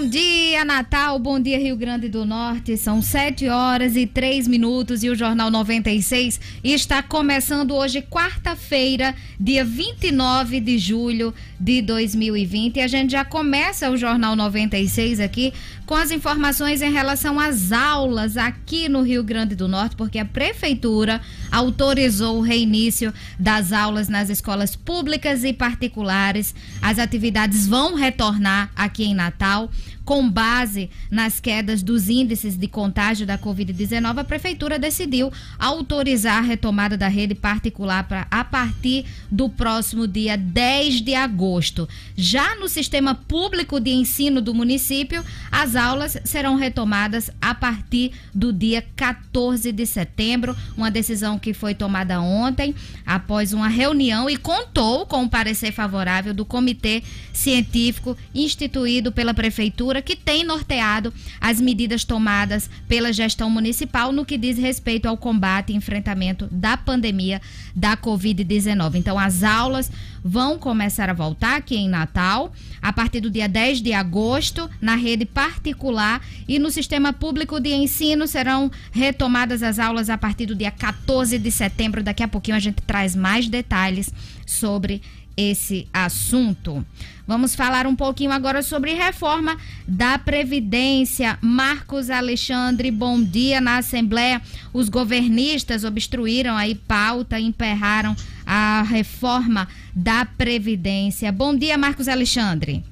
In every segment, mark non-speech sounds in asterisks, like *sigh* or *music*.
Bom dia, Natal. Bom dia, Rio Grande do Norte. São 7 horas e 3 minutos e o Jornal 96 está começando hoje, quarta-feira, dia 29 de julho de 2020. E a gente já começa o Jornal 96 aqui com as informações em relação às aulas aqui no Rio Grande do Norte, porque a Prefeitura autorizou o reinício das aulas nas escolas públicas e particulares. As atividades vão retornar aqui em Natal. Com base nas quedas dos índices de contágio da Covid-19, a Prefeitura decidiu autorizar a retomada da rede particular pra, a partir do próximo dia 10 de agosto. Já no sistema público de ensino do município, as aulas serão retomadas a partir do dia 14 de setembro, uma decisão que foi tomada ontem após uma reunião e contou com o parecer favorável do Comitê Científico instituído pela Prefeitura que tem norteado as medidas tomadas pela gestão municipal no que diz respeito ao combate e enfrentamento da pandemia da Covid-19. Então, as aulas vão começar a voltar aqui em Natal a partir do dia 10 de agosto na rede particular e no sistema público de ensino serão retomadas as aulas a partir do dia 14 de setembro. Daqui a pouquinho a gente traz mais detalhes sobre esse assunto. Vamos falar um pouquinho agora sobre reforma da Previdência. Marcos Alexandre, bom dia na Assembleia. Os governistas obstruíram aí pauta, emperraram a reforma da Previdência. Bom dia, Marcos Alexandre.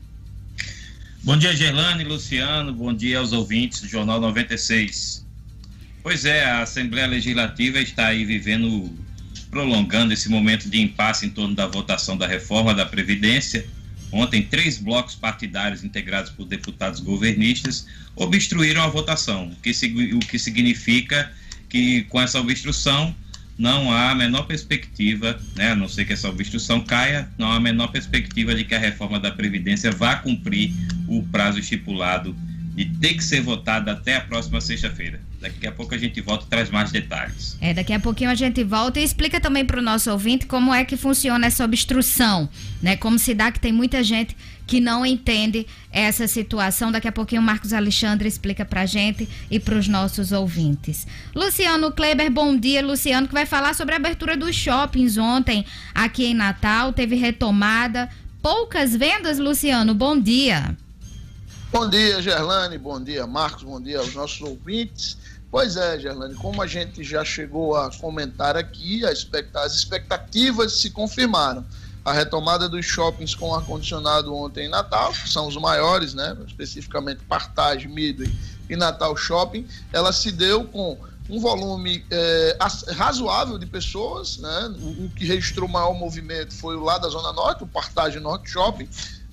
Bom dia, Gerlane, Luciano. Bom dia aos ouvintes do Jornal 96. Pois é, a Assembleia Legislativa está aí vivendo, prolongando esse momento de impasse em torno da votação da reforma da Previdência Ontem, três blocos partidários integrados por deputados governistas obstruíram a votação, o que, o que significa que com essa obstrução não há a menor perspectiva, né, a não ser que essa obstrução caia, não há a menor perspectiva de que a reforma da Previdência vá cumprir o prazo estipulado de ter que ser votada até a próxima sexta-feira. Daqui a pouco a gente volta e traz mais detalhes. É, daqui a pouquinho a gente volta e explica também para o nosso ouvinte como é que funciona essa obstrução, né? Como se dá que tem muita gente que não entende essa situação. Daqui a pouquinho o Marcos Alexandre explica para a gente e para os nossos ouvintes. Luciano Kleber, bom dia. Luciano que vai falar sobre a abertura dos shoppings ontem aqui em Natal. Teve retomada. Poucas vendas, Luciano. Bom dia. Bom dia, Gerlane. Bom dia, Marcos. Bom dia aos nossos ouvintes. Pois é, Gerlane, como a gente já chegou a comentar aqui, as expectativas se confirmaram. A retomada dos shoppings com ar-condicionado ontem em Natal, que são os maiores, né? especificamente Partage, Midway e Natal Shopping, ela se deu com um volume é, razoável de pessoas, né? O, o, que registrou maior movimento foi o lá da Zona Norte, o Partage Norte Shopping,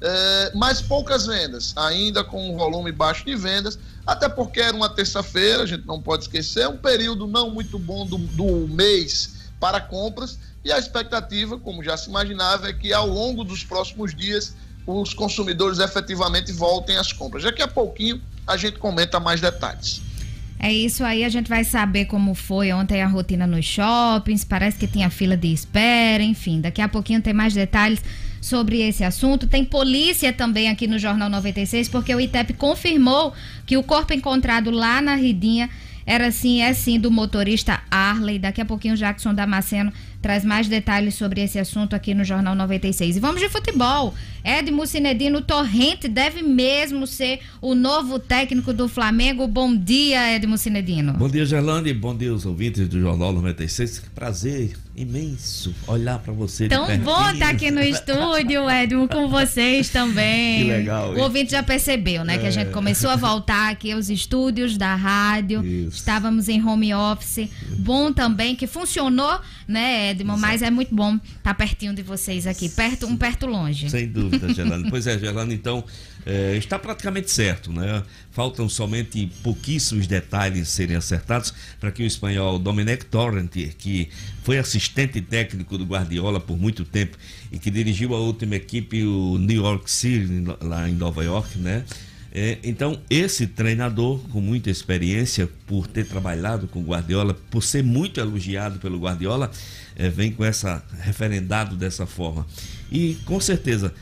é, mas poucas vendas, ainda com um volume baixo de vendas, até porque era uma terça-feira, a gente não pode esquecer, um período não muito bom do, do mês para compras, e a expectativa, como já se imaginava, é que ao longo dos próximos dias os consumidores efetivamente voltem às compras. Daqui a pouquinho a gente comenta mais detalhes. É isso aí, a gente vai saber como foi ontem a rotina nos shoppings, parece que tinha fila de espera, enfim, daqui a pouquinho tem mais detalhes sobre esse assunto. Tem polícia também aqui no Jornal 96, porque o ITEP confirmou que o corpo encontrado lá na Ridinha era sim, é sim do motorista Arley. Daqui a pouquinho o Jackson Damasceno traz mais detalhes sobre esse assunto aqui no Jornal 96. E vamos de futebol. Edmo Cinedino Torrente deve mesmo ser o novo técnico do Flamengo. Bom dia, Edmo Cinedino. Bom dia, Gerlande. Bom dia, os ouvintes do Jornal 96. Que prazer imenso olhar para você. Tão bom estar tá aqui no *laughs* estúdio, Edmo, com vocês também. Que legal. O ouvinte já percebeu, né? É. Que a gente é. começou a voltar aqui aos estúdios da rádio. Isso. Estávamos em home office. Bom também que funcionou, né, Edmo? Mas é muito bom estar tá pertinho de vocês aqui, perto, um perto longe. Sem dúvida, Gelano. pois é, Gelano, então é, está praticamente certo, né? Faltam somente pouquíssimos detalhes serem acertados para que o espanhol Domenech Torrent, que foi assistente técnico do Guardiola por muito tempo e que dirigiu a última equipe, o New York City, lá em Nova York, né? É, então, esse treinador, com muita experiência, por ter trabalhado com o Guardiola, por ser muito elogiado pelo Guardiola, é, vem com essa referendado dessa forma. E com certeza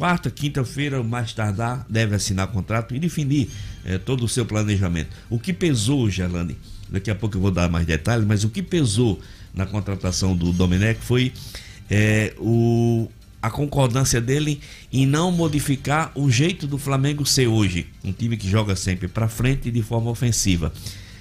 quarta, quinta-feira, mais tardar, deve assinar contrato e definir é, todo o seu planejamento. O que pesou, Gerlane, daqui a pouco eu vou dar mais detalhes, mas o que pesou na contratação do Domenech foi é, o, a concordância dele em não modificar o jeito do Flamengo ser hoje, um time que joga sempre para frente de forma ofensiva,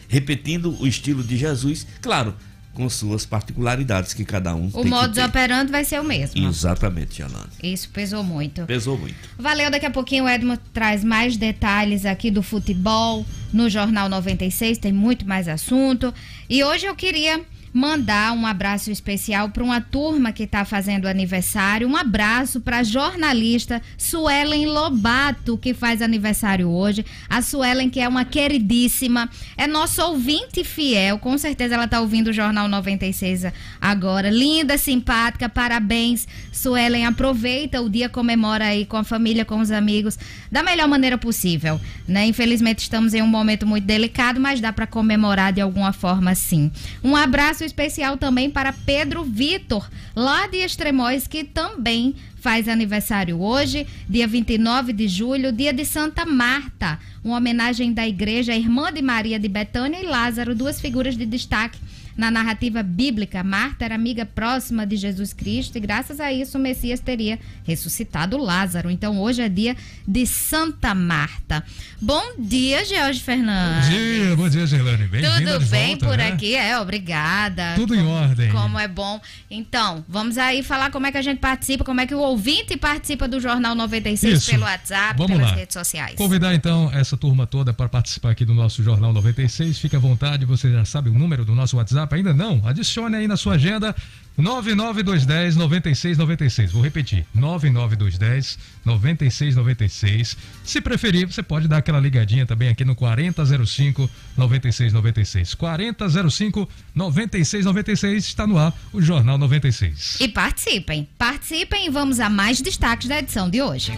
repetindo o estilo de Jesus, claro, com suas particularidades que cada um o modo de operando vai ser o mesmo. Exatamente, Janane. Isso pesou muito. Pesou muito. Valeu, daqui a pouquinho o Edmo traz mais detalhes aqui do futebol no Jornal 96, tem muito mais assunto. E hoje eu queria mandar um abraço especial para uma turma que está fazendo aniversário. Um abraço para a jornalista Suelen Lobato, que faz aniversário hoje. A Suelen, que é uma queridíssima, é nosso ouvinte fiel. Com certeza ela está ouvindo o Jornal 96 agora. Linda, simpática, parabéns, Suelen. Aproveita o dia, comemora aí com a família, com os amigos, da melhor maneira possível. Né? Infelizmente estamos em um momento muito delicado, mas dá para comemorar de alguma forma sim. Um abraço abraço especial também para Pedro Vitor, lá de Extremóis, que também faz aniversário hoje, dia 29 de julho, dia de Santa Marta. Uma homenagem da igreja Irmã de Maria de Betânia e Lázaro, duas figuras de destaque na narrativa bíblica, Marta era amiga próxima de Jesus Cristo e graças a isso o Messias teria ressuscitado Lázaro. Então hoje é dia de Santa Marta. Bom dia, George Fernandes. Bom dia, bom dia, Gelane. Tudo bem volta, por né? aqui? É, obrigada. Tudo como, em ordem. Como é bom. Então, vamos aí falar como é que a gente participa, como é que o ouvinte participa do Jornal 96 isso. pelo WhatsApp, vamos pelas lá. redes sociais. Convidar então essa turma toda para participar aqui do nosso Jornal 96. Fique à vontade, você já sabe o número do nosso WhatsApp WhatsApp ainda não? Adicione aí na sua agenda 99210 9696. Vou repetir: 99210 9696. Se preferir, você pode dar aquela ligadinha também aqui no 4005 9696. 4005 9696 está no ar o Jornal 96. E participem. Participem e vamos a mais destaques da edição de hoje.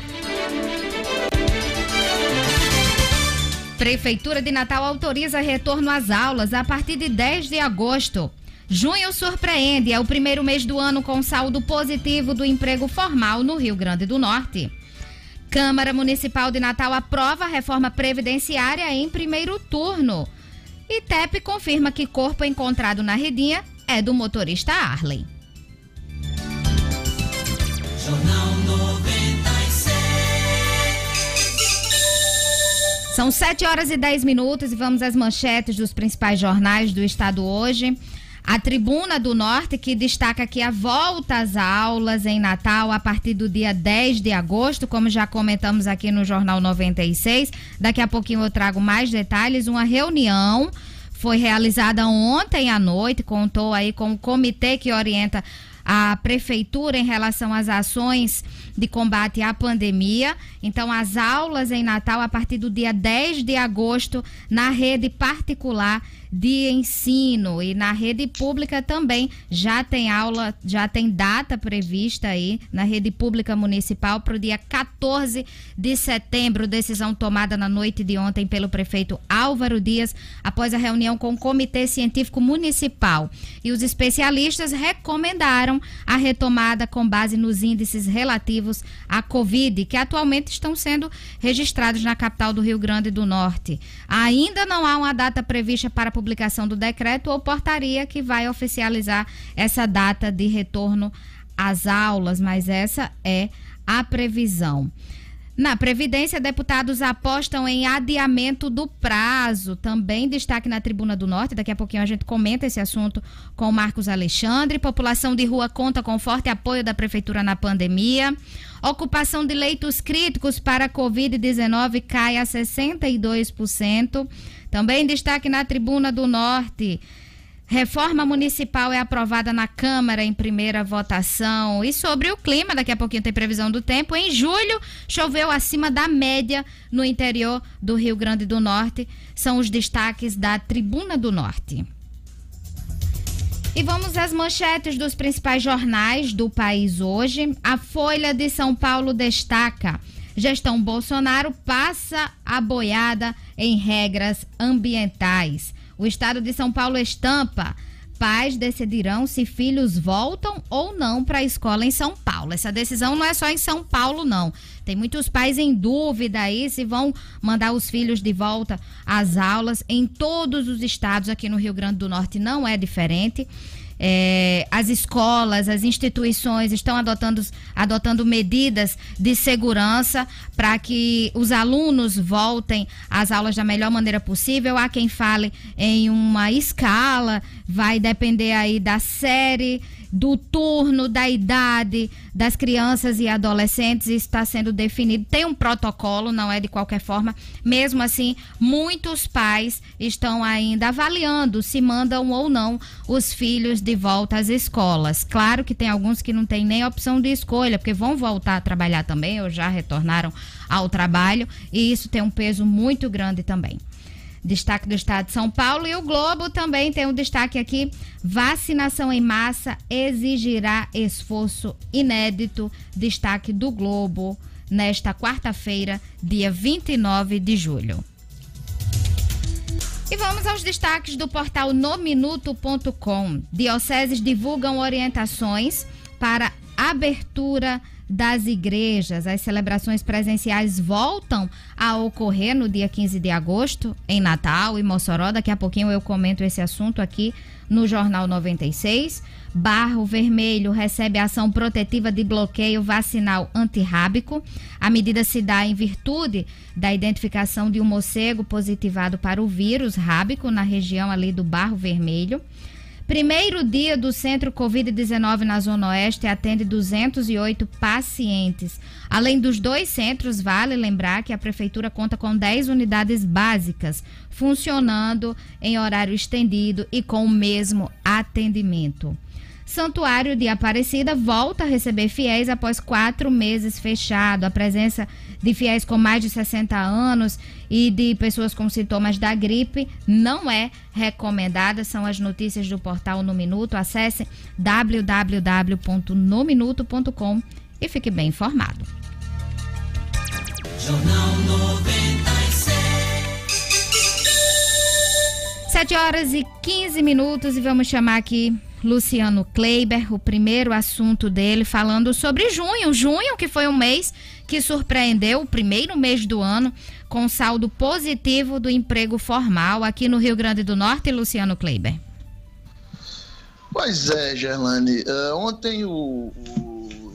Prefeitura de Natal autoriza retorno às aulas a partir de 10 de agosto. Junho surpreende, é o primeiro mês do ano com saldo positivo do emprego formal no Rio Grande do Norte. Câmara Municipal de Natal aprova a reforma previdenciária em primeiro turno. E TEP confirma que corpo encontrado na redinha é do motorista Arlen. Jornal São 7 horas e 10 minutos e vamos às manchetes dos principais jornais do estado hoje. A Tribuna do Norte, que destaca que a volta às aulas em Natal a partir do dia 10 de agosto, como já comentamos aqui no Jornal 96. Daqui a pouquinho eu trago mais detalhes. Uma reunião foi realizada ontem à noite, contou aí com o comitê que orienta a prefeitura em relação às ações de combate à pandemia. Então, as aulas em Natal a partir do dia 10 de agosto na rede particular de ensino e na rede pública também já tem aula, já tem data prevista aí na rede pública municipal para o dia 14 de setembro, decisão tomada na noite de ontem pelo prefeito Álvaro Dias após a reunião com o Comitê Científico Municipal. E os especialistas recomendaram a retomada com base nos índices relativos à Covid, que atualmente estão sendo registrados na capital do Rio Grande do Norte. Ainda não há uma data prevista para a publicação do decreto ou portaria que vai oficializar essa data de retorno às aulas, mas essa é a previsão. Na Previdência, deputados apostam em adiamento do prazo. Também destaque na Tribuna do Norte. Daqui a pouquinho a gente comenta esse assunto com o Marcos Alexandre. População de rua conta com forte apoio da Prefeitura na pandemia. Ocupação de leitos críticos para a Covid-19 cai a 62%. Também destaque na Tribuna do Norte. Reforma municipal é aprovada na Câmara em primeira votação. E sobre o clima, daqui a pouquinho tem previsão do tempo. Em julho, choveu acima da média no interior do Rio Grande do Norte. São os destaques da Tribuna do Norte. E vamos às manchetes dos principais jornais do país hoje. A Folha de São Paulo destaca: gestão Bolsonaro passa a boiada em regras ambientais. O estado de São Paulo estampa pais decidirão se filhos voltam ou não para a escola em São Paulo. Essa decisão não é só em São Paulo, não. Tem muitos pais em dúvida aí se vão mandar os filhos de volta às aulas. Em todos os estados aqui no Rio Grande do Norte não é diferente. É, as escolas, as instituições estão adotando, adotando medidas de segurança para que os alunos voltem às aulas da melhor maneira possível. Há quem fale em uma escala, vai depender aí da série do turno, da idade das crianças e adolescentes está sendo definido. Tem um protocolo, não é de qualquer forma. Mesmo assim, muitos pais estão ainda avaliando se mandam ou não os filhos de volta às escolas. Claro que tem alguns que não têm nem opção de escolha, porque vão voltar a trabalhar também ou já retornaram ao trabalho, e isso tem um peso muito grande também destaque do estado de São Paulo. E o Globo também tem um destaque aqui: vacinação em massa exigirá esforço inédito. Destaque do Globo nesta quarta-feira, dia 29 de julho. E vamos aos destaques do portal nominuto.com. Dioceses divulgam orientações para abertura das igrejas. As celebrações presenciais voltam a ocorrer no dia 15 de agosto, em Natal e Mossoró. Daqui a pouquinho eu comento esse assunto aqui no Jornal 96. Barro Vermelho recebe ação protetiva de bloqueio vacinal antirrábico. A medida se dá em virtude da identificação de um morcego positivado para o vírus rábico na região ali do Barro Vermelho. Primeiro dia do centro Covid-19 na Zona Oeste atende 208 pacientes. Além dos dois centros, vale lembrar que a Prefeitura conta com 10 unidades básicas, funcionando em horário estendido e com o mesmo atendimento. Santuário de Aparecida volta a receber fiéis após quatro meses fechado. A presença de fiéis com mais de 60 anos e de pessoas com sintomas da gripe não é recomendada. São as notícias do portal No Minuto. Acesse www.nominuto.com e fique bem informado. Jornal 96. 7 horas e 15 minutos e vamos chamar aqui Luciano Kleiber, o primeiro assunto dele, falando sobre junho. Junho, que foi um mês que surpreendeu, o primeiro mês do ano, com saldo positivo do emprego formal aqui no Rio Grande do Norte, Luciano Kleiber. Pois é, Gerlane. Uh, ontem o, o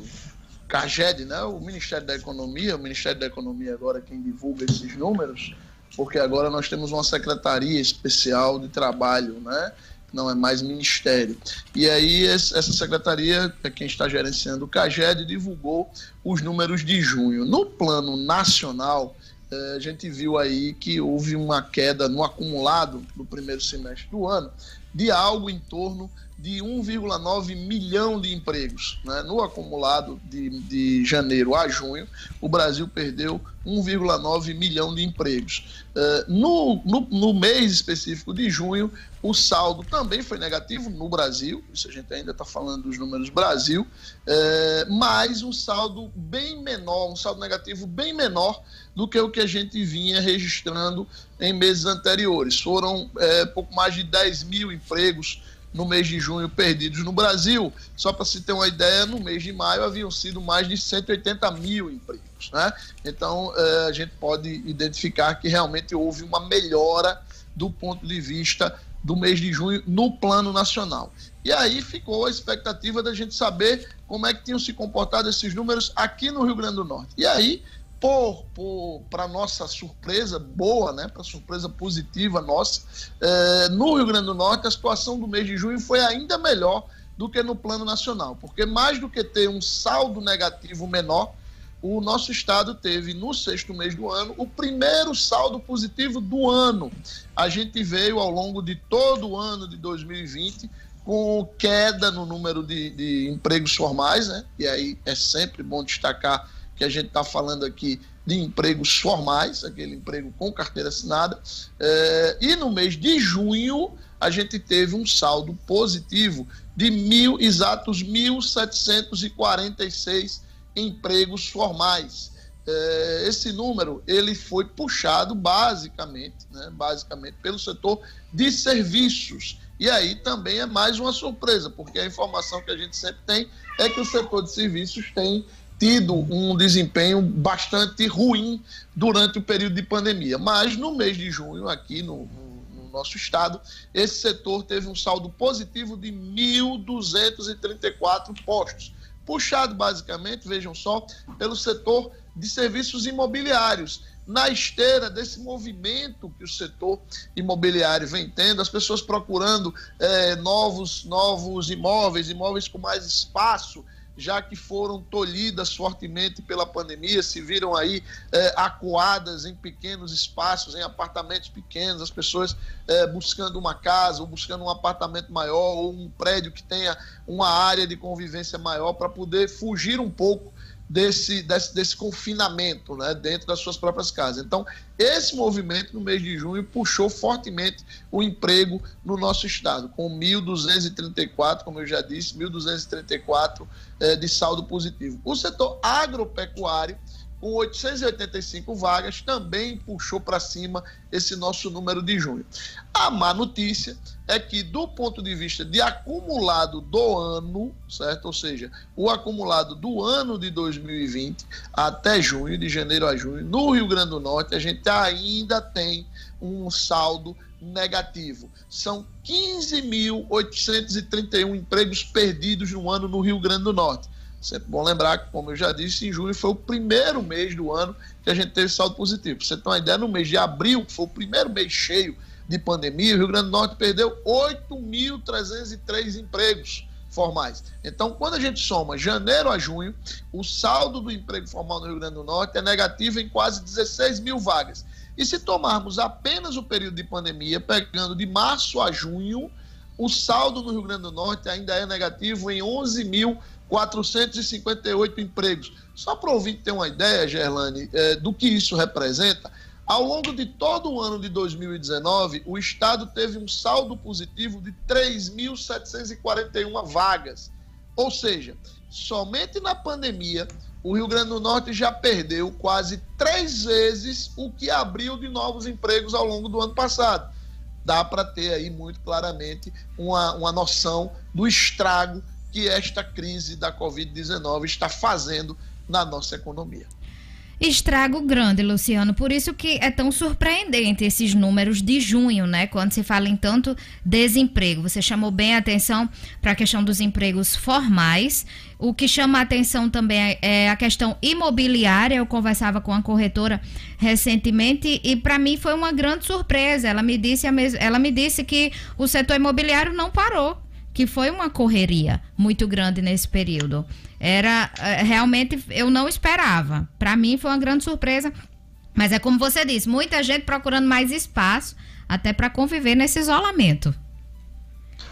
CAGED, né, o Ministério da Economia, o Ministério da Economia agora quem divulga esses números, porque agora nós temos uma secretaria especial de trabalho, né? Não é mais ministério. E aí essa secretaria, é quem está gerenciando o CAGED, divulgou os números de junho. No plano nacional, eh, a gente viu aí que houve uma queda no acumulado do primeiro semestre do ano de algo em torno de 1,9 milhão de empregos. Né? No acumulado de, de janeiro a junho, o Brasil perdeu 1,9 milhão de empregos. Uh, no, no, no, mês específico de junho, o saldo também foi negativo no Brasil, isso a gente ainda está falando dos números Brasil, uh, mas um saldo bem menor, um saldo negativo bem menor do que o que a gente vinha registrando em meses anteriores. Foram uh, pouco mais de 10 mil empregos no mês de junho perdidos no Brasil. Só para se ter uma ideia, no mês de maio haviam sido mais de 180 mil empregos. Né? Então, eh, a gente pode identificar que realmente houve uma melhora do ponto de vista do mês de junho no plano nacional. E aí ficou a expectativa da gente saber como é que tinham se comportado esses números aqui no Rio Grande do Norte. E aí por, para nossa surpresa boa, né, para surpresa positiva nossa, é, no Rio Grande do Norte a situação do mês de junho foi ainda melhor do que no plano nacional, porque mais do que ter um saldo negativo menor, o nosso estado teve no sexto mês do ano o primeiro saldo positivo do ano. A gente veio ao longo de todo o ano de 2020 com queda no número de, de empregos formais, né? E aí é sempre bom destacar que a gente está falando aqui de empregos formais, aquele emprego com carteira assinada. É, e no mês de junho, a gente teve um saldo positivo de mil, exatos 1.746 empregos formais. É, esse número ele foi puxado basicamente, né, basicamente pelo setor de serviços E aí também é mais uma surpresa, porque a informação que a gente sempre tem é que o setor de serviços tem tido um desempenho bastante ruim durante o período de pandemia. Mas no mês de junho, aqui no, no, no nosso estado, esse setor teve um saldo positivo de 1.234 postos, puxado basicamente, vejam só, pelo setor de serviços imobiliários na esteira desse movimento que o setor imobiliário vem tendo, as pessoas procurando é, novos, novos imóveis, imóveis com mais espaço, já que foram tolhidas fortemente pela pandemia, se viram aí é, acuadas em pequenos espaços, em apartamentos pequenos, as pessoas é, buscando uma casa, ou buscando um apartamento maior, ou um prédio que tenha uma área de convivência maior, para poder fugir um pouco desse, desse, desse confinamento né, dentro das suas próprias casas. Então, esse movimento no mês de junho puxou fortemente o emprego no nosso estado, com 1.234, como eu já disse, 1.234 eh, de saldo positivo. O setor agropecuário com 885 vagas, também puxou para cima esse nosso número de junho. A má notícia é que, do ponto de vista de acumulado do ano, certo? Ou seja, o acumulado do ano de 2020 até junho, de janeiro a junho, no Rio Grande do Norte, a gente ainda tem um saldo negativo. São 15.831 empregos perdidos no ano no Rio Grande do Norte. Sempre bom lembrar que, como eu já disse, em junho foi o primeiro mês do ano que a gente teve saldo positivo. Pra você ter uma ideia, no mês de abril, que foi o primeiro mês cheio de pandemia, o Rio Grande do Norte perdeu 8.303 empregos formais. Então, quando a gente soma janeiro a junho, o saldo do emprego formal no Rio Grande do Norte é negativo em quase 16 mil vagas. E se tomarmos apenas o período de pandemia, pegando de março a junho, o saldo no Rio Grande do Norte ainda é negativo em 11 mil 458 empregos. Só para o ouvinte ter uma ideia, Gerlane, é, do que isso representa, ao longo de todo o ano de 2019, o Estado teve um saldo positivo de 3.741 vagas. Ou seja, somente na pandemia, o Rio Grande do Norte já perdeu quase três vezes o que abriu de novos empregos ao longo do ano passado. Dá para ter aí muito claramente uma, uma noção do estrago que esta crise da Covid-19 está fazendo na nossa economia. Estrago grande, Luciano. Por isso que é tão surpreendente esses números de junho, né? Quando se fala em tanto desemprego. Você chamou bem a atenção para a questão dos empregos formais. O que chama a atenção também é a questão imobiliária. Eu conversava com a corretora recentemente e para mim foi uma grande surpresa. Ela me disse, ela me disse que o setor imobiliário não parou que foi uma correria muito grande nesse período. Era eh, realmente eu não esperava. Para mim foi uma grande surpresa. Mas é como você disse, muita gente procurando mais espaço até para conviver nesse isolamento.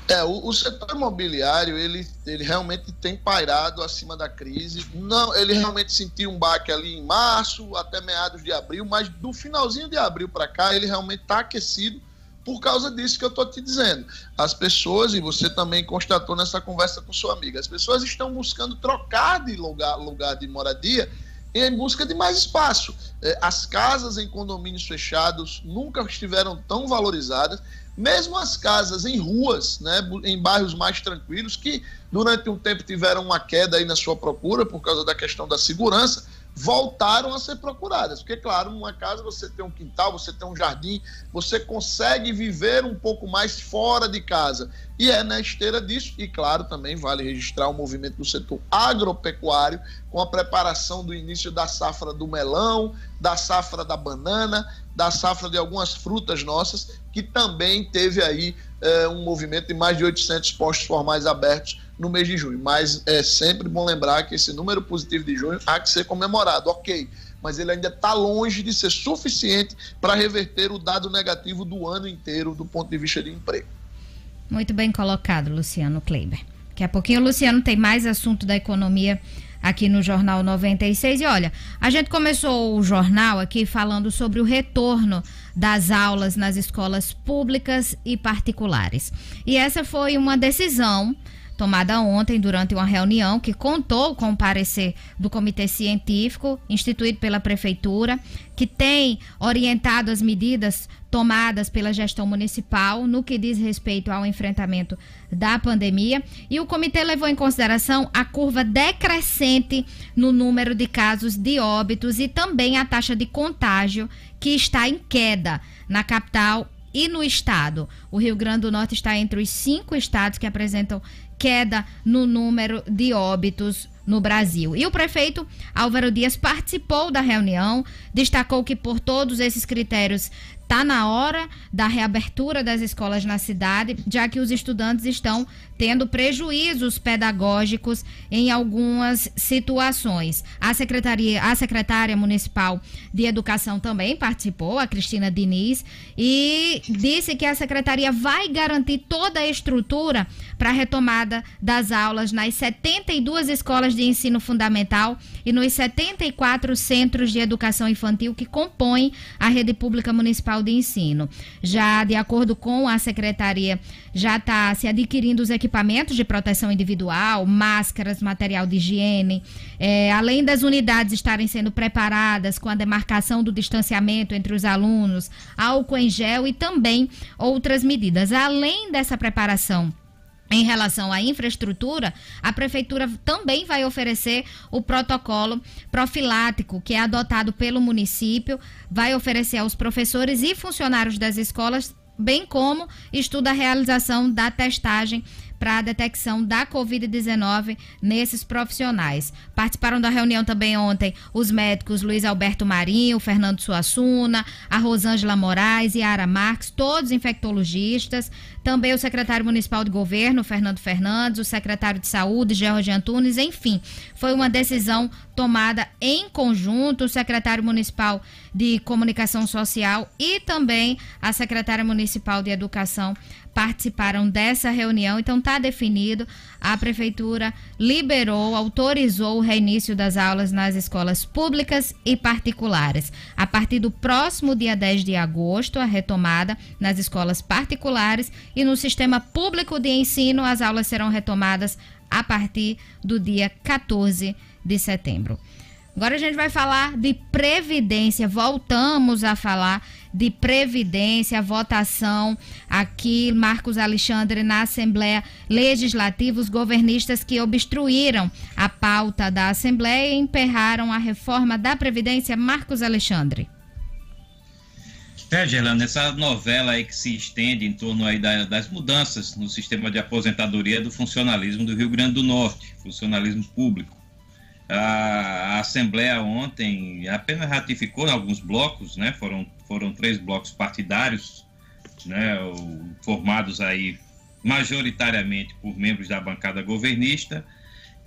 É, o, o, setor imobiliário, ele, ele realmente tem pairado acima da crise. Não, ele realmente sentiu um baque ali em março, até meados de abril, mas do finalzinho de abril para cá, ele realmente está aquecido por causa disso que eu estou te dizendo. As pessoas, e você também constatou nessa conversa com sua amiga, as pessoas estão buscando trocar de lugar, lugar de moradia em busca de mais espaço. É, as casas em condomínios fechados nunca estiveram tão valorizadas, mesmo as casas em ruas, né, em bairros mais tranquilos, que durante um tempo tiveram uma queda aí na sua procura por causa da questão da segurança, voltaram a ser procuradas. Porque, claro, numa casa você tem um quintal, você tem um jardim, você consegue viver um pouco mais fora de casa. E é na esteira disso, e claro, também vale registrar o movimento do setor agropecuário, com a preparação do início da safra do melão, da safra da banana, da safra de algumas frutas nossas, que também teve aí é, um movimento de mais de 800 postos formais abertos no mês de junho. Mas é sempre bom lembrar que esse número positivo de junho há que ser comemorado, ok. Mas ele ainda está longe de ser suficiente para reverter o dado negativo do ano inteiro do ponto de vista de emprego. Muito bem colocado, Luciano Kleiber. Daqui a pouquinho Luciano tem mais assunto da economia aqui no Jornal 96. E olha, a gente começou o jornal aqui falando sobre o retorno das aulas nas escolas públicas e particulares. E essa foi uma decisão tomada ontem durante uma reunião que contou com o parecer do Comitê Científico instituído pela Prefeitura, que tem orientado as medidas tomadas pela gestão municipal no que diz respeito ao enfrentamento da pandemia. E o comitê levou em consideração a curva decrescente no número de casos de óbitos e também a taxa de contágio, que está em queda na capital e no estado. O Rio Grande do Norte está entre os cinco estados que apresentam queda no número de óbitos no Brasil. E o prefeito Álvaro Dias participou da reunião, destacou que por todos esses critérios Está na hora da reabertura das escolas na cidade, já que os estudantes estão tendo prejuízos pedagógicos em algumas situações. A secretaria, a secretária municipal de educação também participou, a Cristina Diniz, e disse que a secretaria vai garantir toda a estrutura para a retomada das aulas nas 72 escolas de ensino fundamental e nos 74 centros de educação infantil que compõem a rede pública municipal de Ensino. Já de acordo com a secretaria, já está se adquirindo os equipamentos de proteção individual, máscaras, material de higiene, é, além das unidades estarem sendo preparadas com a demarcação do distanciamento entre os alunos, álcool em gel e também outras medidas. Além dessa preparação em relação à infraestrutura, a prefeitura também vai oferecer o protocolo profilático que é adotado pelo município, vai oferecer aos professores e funcionários das escolas, bem como estuda a realização da testagem para a detecção da Covid-19 nesses profissionais. Participaram da reunião também ontem os médicos Luiz Alberto Marinho, Fernando Suassuna, a Rosângela Moraes e Ara Marques, todos infectologistas. Também o secretário municipal de governo, Fernando Fernandes, o secretário de saúde, George Antunes, enfim. Foi uma decisão tomada em conjunto, o secretário municipal de comunicação social e também a secretária municipal de educação participaram dessa reunião. Então está definido, a prefeitura liberou, autorizou o reinício das aulas nas escolas públicas e particulares. A partir do próximo dia 10 de agosto, a retomada nas escolas particulares e no sistema público de ensino, as aulas serão retomadas a partir do dia 14 de setembro. Agora a gente vai falar de previdência. Voltamos a falar de previdência, votação aqui, Marcos Alexandre, na Assembleia Legislativa, os governistas que obstruíram a pauta da Assembleia e emperraram a reforma da Previdência. Marcos Alexandre. É, Gerlando, essa novela aí que se estende em torno aí das mudanças no sistema de aposentadoria do funcionalismo do Rio Grande do Norte, funcionalismo público. A, Assembleia ontem apenas ratificou alguns blocos, né? Foram, foram três blocos partidários, né? Formados aí majoritariamente por membros da bancada governista,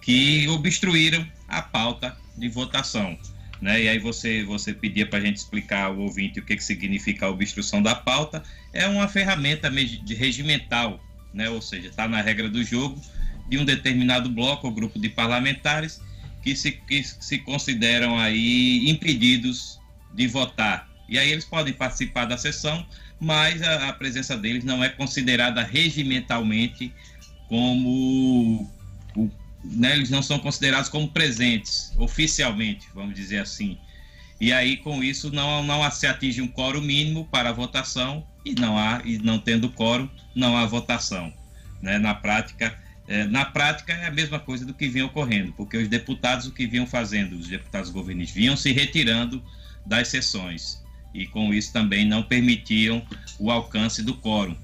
que obstruíram a pauta de votação. Né? E aí você, você pedia para a gente explicar ao ouvinte o que, que significa a obstrução da pauta. É uma ferramenta regimental, né? ou seja, está na regra do jogo de um determinado bloco ou grupo de parlamentares que se, que se consideram aí impedidos de votar. E aí eles podem participar da sessão, mas a, a presença deles não é considerada regimentalmente como. Né, eles não são considerados como presentes, oficialmente, vamos dizer assim. E aí, com isso, não, não se atinge um quórum mínimo para a votação e não há, e não tendo quórum, não há votação. Né? Na prática, é, na prática é a mesma coisa do que vinha ocorrendo, porque os deputados o que vinham fazendo, os deputados governistas vinham se retirando das sessões e com isso também não permitiam o alcance do quórum.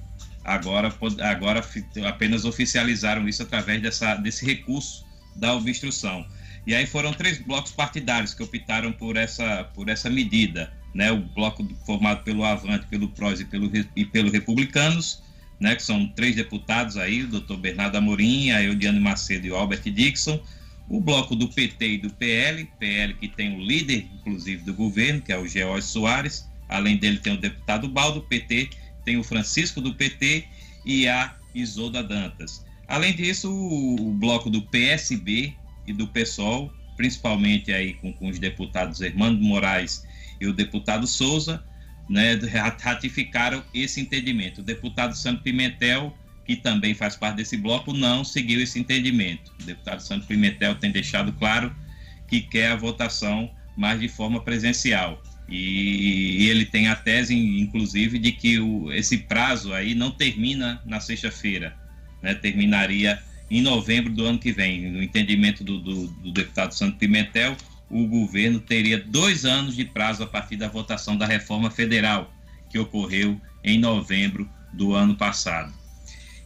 Agora, agora apenas oficializaram isso através dessa, desse recurso da obstrução. E aí foram três blocos partidários que optaram por essa, por essa medida. Né? O bloco formado pelo Avante, pelo PROS e pelo, e pelo Republicanos, né, que são três deputados aí, o doutor Bernardo Amorim, a Eudiane Macedo e o Albert Dixon, o bloco do PT e do PL, PL que tem o líder, inclusive, do governo, que é o George Soares, além dele tem o deputado Baldo, PT tem o Francisco do PT e a Isolda Dantas. Além disso, o, o bloco do PSB e do PSOL, principalmente aí com, com os deputados Hermano Moraes e o deputado Souza, né, ratificaram esse entendimento. O deputado Santo Pimentel que também faz parte desse bloco, não seguiu esse entendimento. O deputado Santo Pimentel tem deixado claro que quer a votação mais de forma presencial. E, ele tem a tese, inclusive, de que o, esse prazo aí não termina na sexta-feira, né? terminaria em novembro do ano que vem. No entendimento do, do, do deputado Santo Pimentel, o governo teria dois anos de prazo a partir da votação da reforma federal, que ocorreu em novembro do ano passado.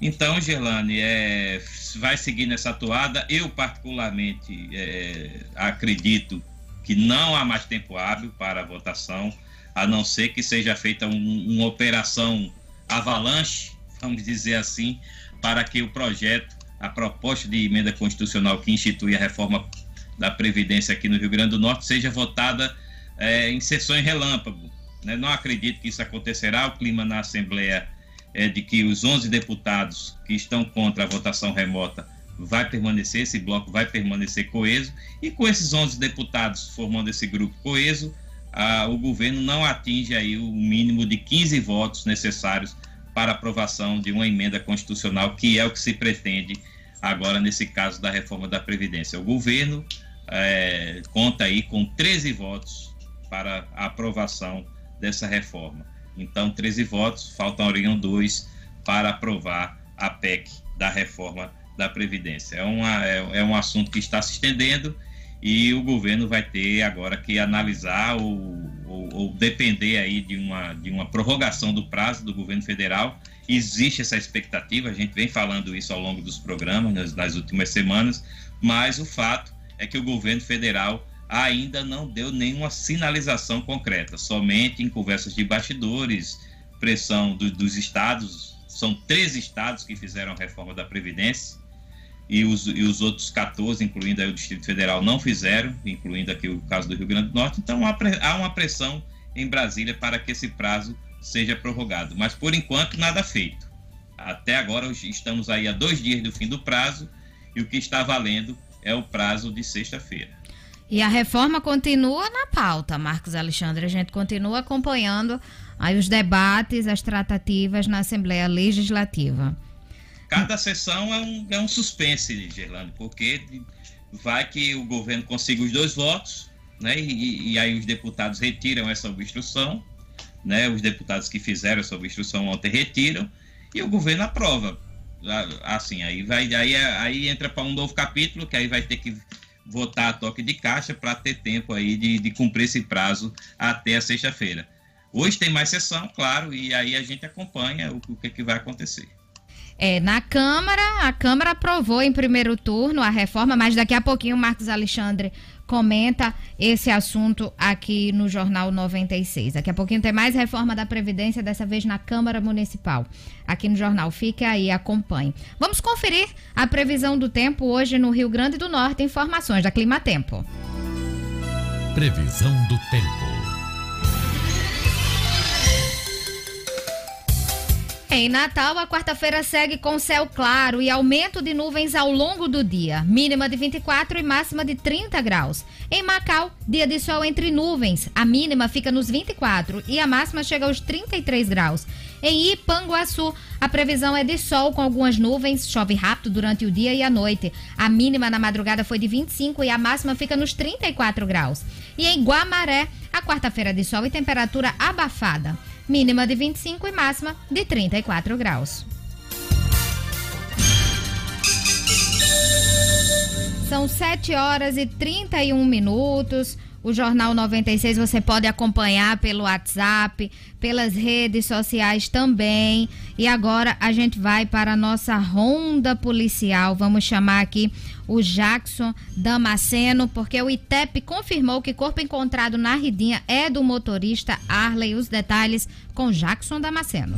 Então, Gerlane, é, vai seguir nessa toada. Eu, particularmente, é, acredito que não há mais tempo hábil para a votação, a não ser que seja feita um, uma operação avalanche, vamos dizer assim, para que o projeto, a proposta de emenda constitucional que institui a reforma da Previdência aqui no Rio Grande do Norte, seja votada é, em sessões relâmpago. Né? Não acredito que isso acontecerá. O clima na Assembleia é de que os 11 deputados que estão contra a votação remota vai permanecer, esse bloco vai permanecer coeso, e com esses 11 deputados formando esse grupo coeso, o governo não atinge aí o mínimo de 15 votos necessários para aprovação de uma emenda constitucional, que é o que se pretende agora nesse caso da reforma da Previdência. O governo é, conta aí com 13 votos para a aprovação dessa reforma. Então, 13 votos, faltariam dois para aprovar a PEC da reforma da Previdência. É, uma, é, é, um assunto que está se estendendo e o governo vai ter agora que analisar ou, ou, ou, depender aí de uma, de uma prorrogação do prazo do governo federal. Existe essa expectativa, a gente vem falando isso ao longo dos programas, nas, nas últimas semanas, mas o fato é que o governo federal ainda não deu nenhuma sinalização concreta, somente em conversas de bastidores, pressão do, dos estados, são três estados que fizeram a reforma da Previdência, e os, e os outros 14, incluindo o Distrito Federal, não fizeram, incluindo aqui o caso do Rio Grande do Norte. Então há, uma pressão em Brasília para que esse prazo seja prorrogado. Mas por enquanto, nada feito. Até agora estamos aí a dois dias do fim do prazo e o que está valendo é o prazo de sexta-feira. E a reforma continua na pauta, Marcos Alexandre. A gente continua acompanhando aí os debates, as tratativas na Assembleia Legislativa. Cada sessão é um, é um suspense, Gerlando, porque vai que o governo consiga os dois votos, né? E, e, aí os deputados retiram essa obstrução, né? Os deputados que fizeram essa obstrução ontem retiram e o governo aprova. Assim, aí vai, aí, aí entra para um novo capítulo que aí vai ter que votar a toque de caixa para ter tempo aí de, de cumprir esse prazo até a sexta-feira. Hoje tem mais sessão, claro, e aí a gente acompanha o, o que, que vai acontecer. É, na Câmara, a Câmara aprovou em primeiro turno a reforma, mas daqui a pouquinho o Marcos Alexandre comenta esse assunto aqui no Jornal 96. Daqui a pouquinho tem mais reforma da Previdência, dessa vez na Câmara Municipal. Aqui no jornal, fique aí, acompanhe. Vamos conferir a previsão do tempo hoje no Rio Grande do Norte. Informações da Clima Tempo. Previsão do tempo. Em Natal, a quarta-feira segue com céu claro e aumento de nuvens ao longo do dia, mínima de 24 e máxima de 30 graus. Em Macau, dia de sol entre nuvens, a mínima fica nos 24 e a máxima chega aos 33 graus. Em Ipanguaçu, a previsão é de sol com algumas nuvens, chove rápido durante o dia e a noite. A mínima na madrugada foi de 25 e a máxima fica nos 34 graus. E em Guamaré, a quarta-feira de sol e temperatura abafada mínima de 25 e máxima de 34 graus. São 7 horas e 31 minutos. O Jornal 96 você pode acompanhar pelo WhatsApp, pelas redes sociais também. E agora a gente vai para a nossa ronda policial. Vamos chamar aqui o Jackson Damasceno, porque o ITEP confirmou que corpo encontrado na Ridinha é do motorista Arley. Os detalhes com Jackson Damasceno.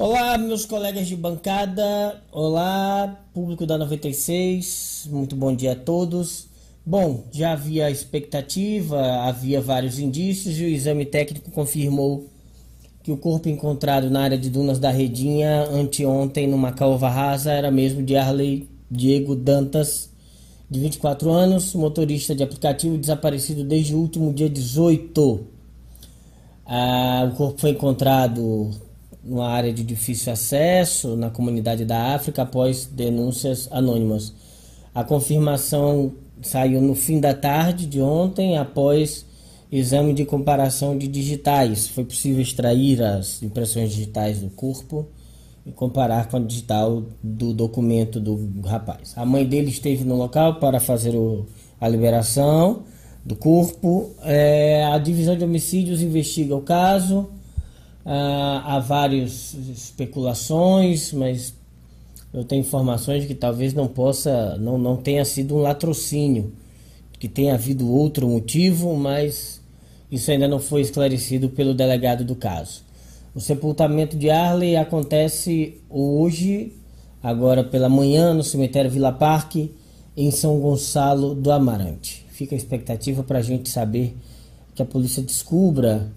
Olá, meus colegas de bancada. Olá, público da 96. Muito bom dia a todos. Bom, já havia expectativa, havia vários indícios e o exame técnico confirmou que o corpo encontrado na área de dunas da Redinha anteontem numa calva rasa era mesmo de Arley Diego Dantas, de 24 anos, motorista de aplicativo desaparecido desde o último dia 18. Ah, o corpo foi encontrado numa área de difícil acesso na comunidade da África após denúncias anônimas. A confirmação saiu no fim da tarde de ontem após exame de comparação de digitais. Foi possível extrair as impressões digitais do corpo e comparar com a digital do documento do rapaz. A mãe dele esteve no local para fazer o, a liberação do corpo. É, a divisão de homicídios investiga o caso. Ah, há várias especulações, mas eu tenho informações de que talvez não possa, não, não tenha sido um latrocínio, que tenha havido outro motivo, mas isso ainda não foi esclarecido pelo delegado do caso. O sepultamento de Arley acontece hoje, agora pela manhã, no cemitério Vila Parque, em São Gonçalo do Amarante. Fica a expectativa para a gente saber que a polícia descubra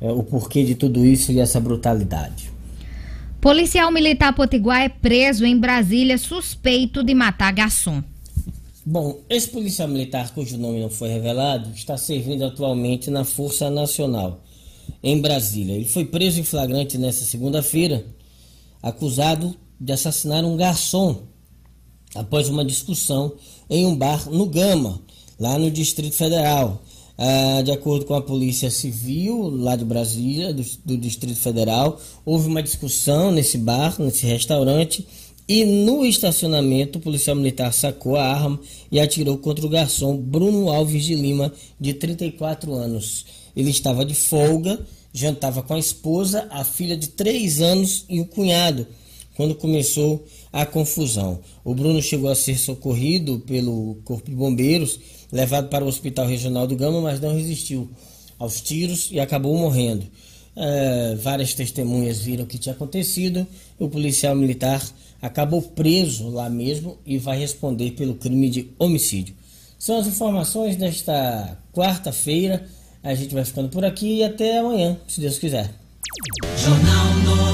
é, o porquê de tudo isso e essa brutalidade. Policial militar potiguar é preso em Brasília suspeito de matar garçom. Bom, esse policial militar, cujo nome não foi revelado, está servindo atualmente na Força Nacional, em Brasília. Ele foi preso em flagrante nesta segunda-feira, acusado de assassinar um garçom após uma discussão em um bar no Gama, lá no Distrito Federal. Ah, de acordo com a Polícia Civil lá de Brasília, do, do, Distrito Federal, houve uma discussão nesse bar, nesse restaurante, e no estacionamento o policial militar sacou a arma e atirou contra o garçom Bruno Alves de Lima, de 34 anos. Ele estava de folga, jantava com a esposa, a filha de 3 anos e o cunhado, quando começou a confusão. O Bruno chegou a ser socorrido pelo Corpo de Bombeiros levado para o Hospital Regional do Gama, mas não resistiu aos tiros e acabou morrendo. É, várias testemunhas viram o que tinha acontecido. O policial militar acabou preso lá mesmo e vai responder pelo crime de homicídio. São as informações desta quarta-feira. A gente vai ficando por aqui e até amanhã, se Deus quiser. Jornal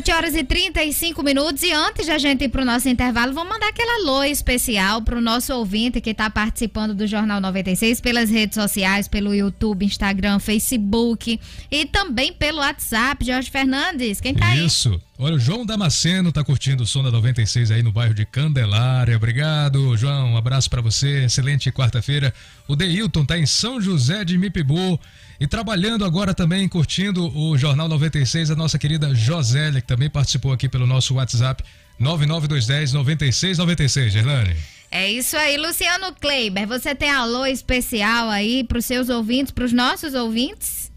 7 horas e 35 minutos. E antes de a gente ir para o nosso intervalo, vamos mandar aquela alô especial para o nosso ouvinte que está participando do Jornal 96 pelas redes sociais, pelo YouTube, Instagram, Facebook e também pelo WhatsApp. Jorge Fernandes, quem tá aí? Isso. Olha, o João Damasceno tá curtindo o som da 96 aí no bairro de Candelária. Obrigado, João. Um abraço para você. Excelente quarta-feira. O Deilton tá em São José de Mipibu. E trabalhando agora também, curtindo o Jornal 96, a nossa querida Josélia, que também participou aqui pelo nosso WhatsApp 99210 9696, Gerlane. É isso aí, Luciano Kleiber. Você tem alô especial aí para os seus ouvintes, para os nossos ouvintes?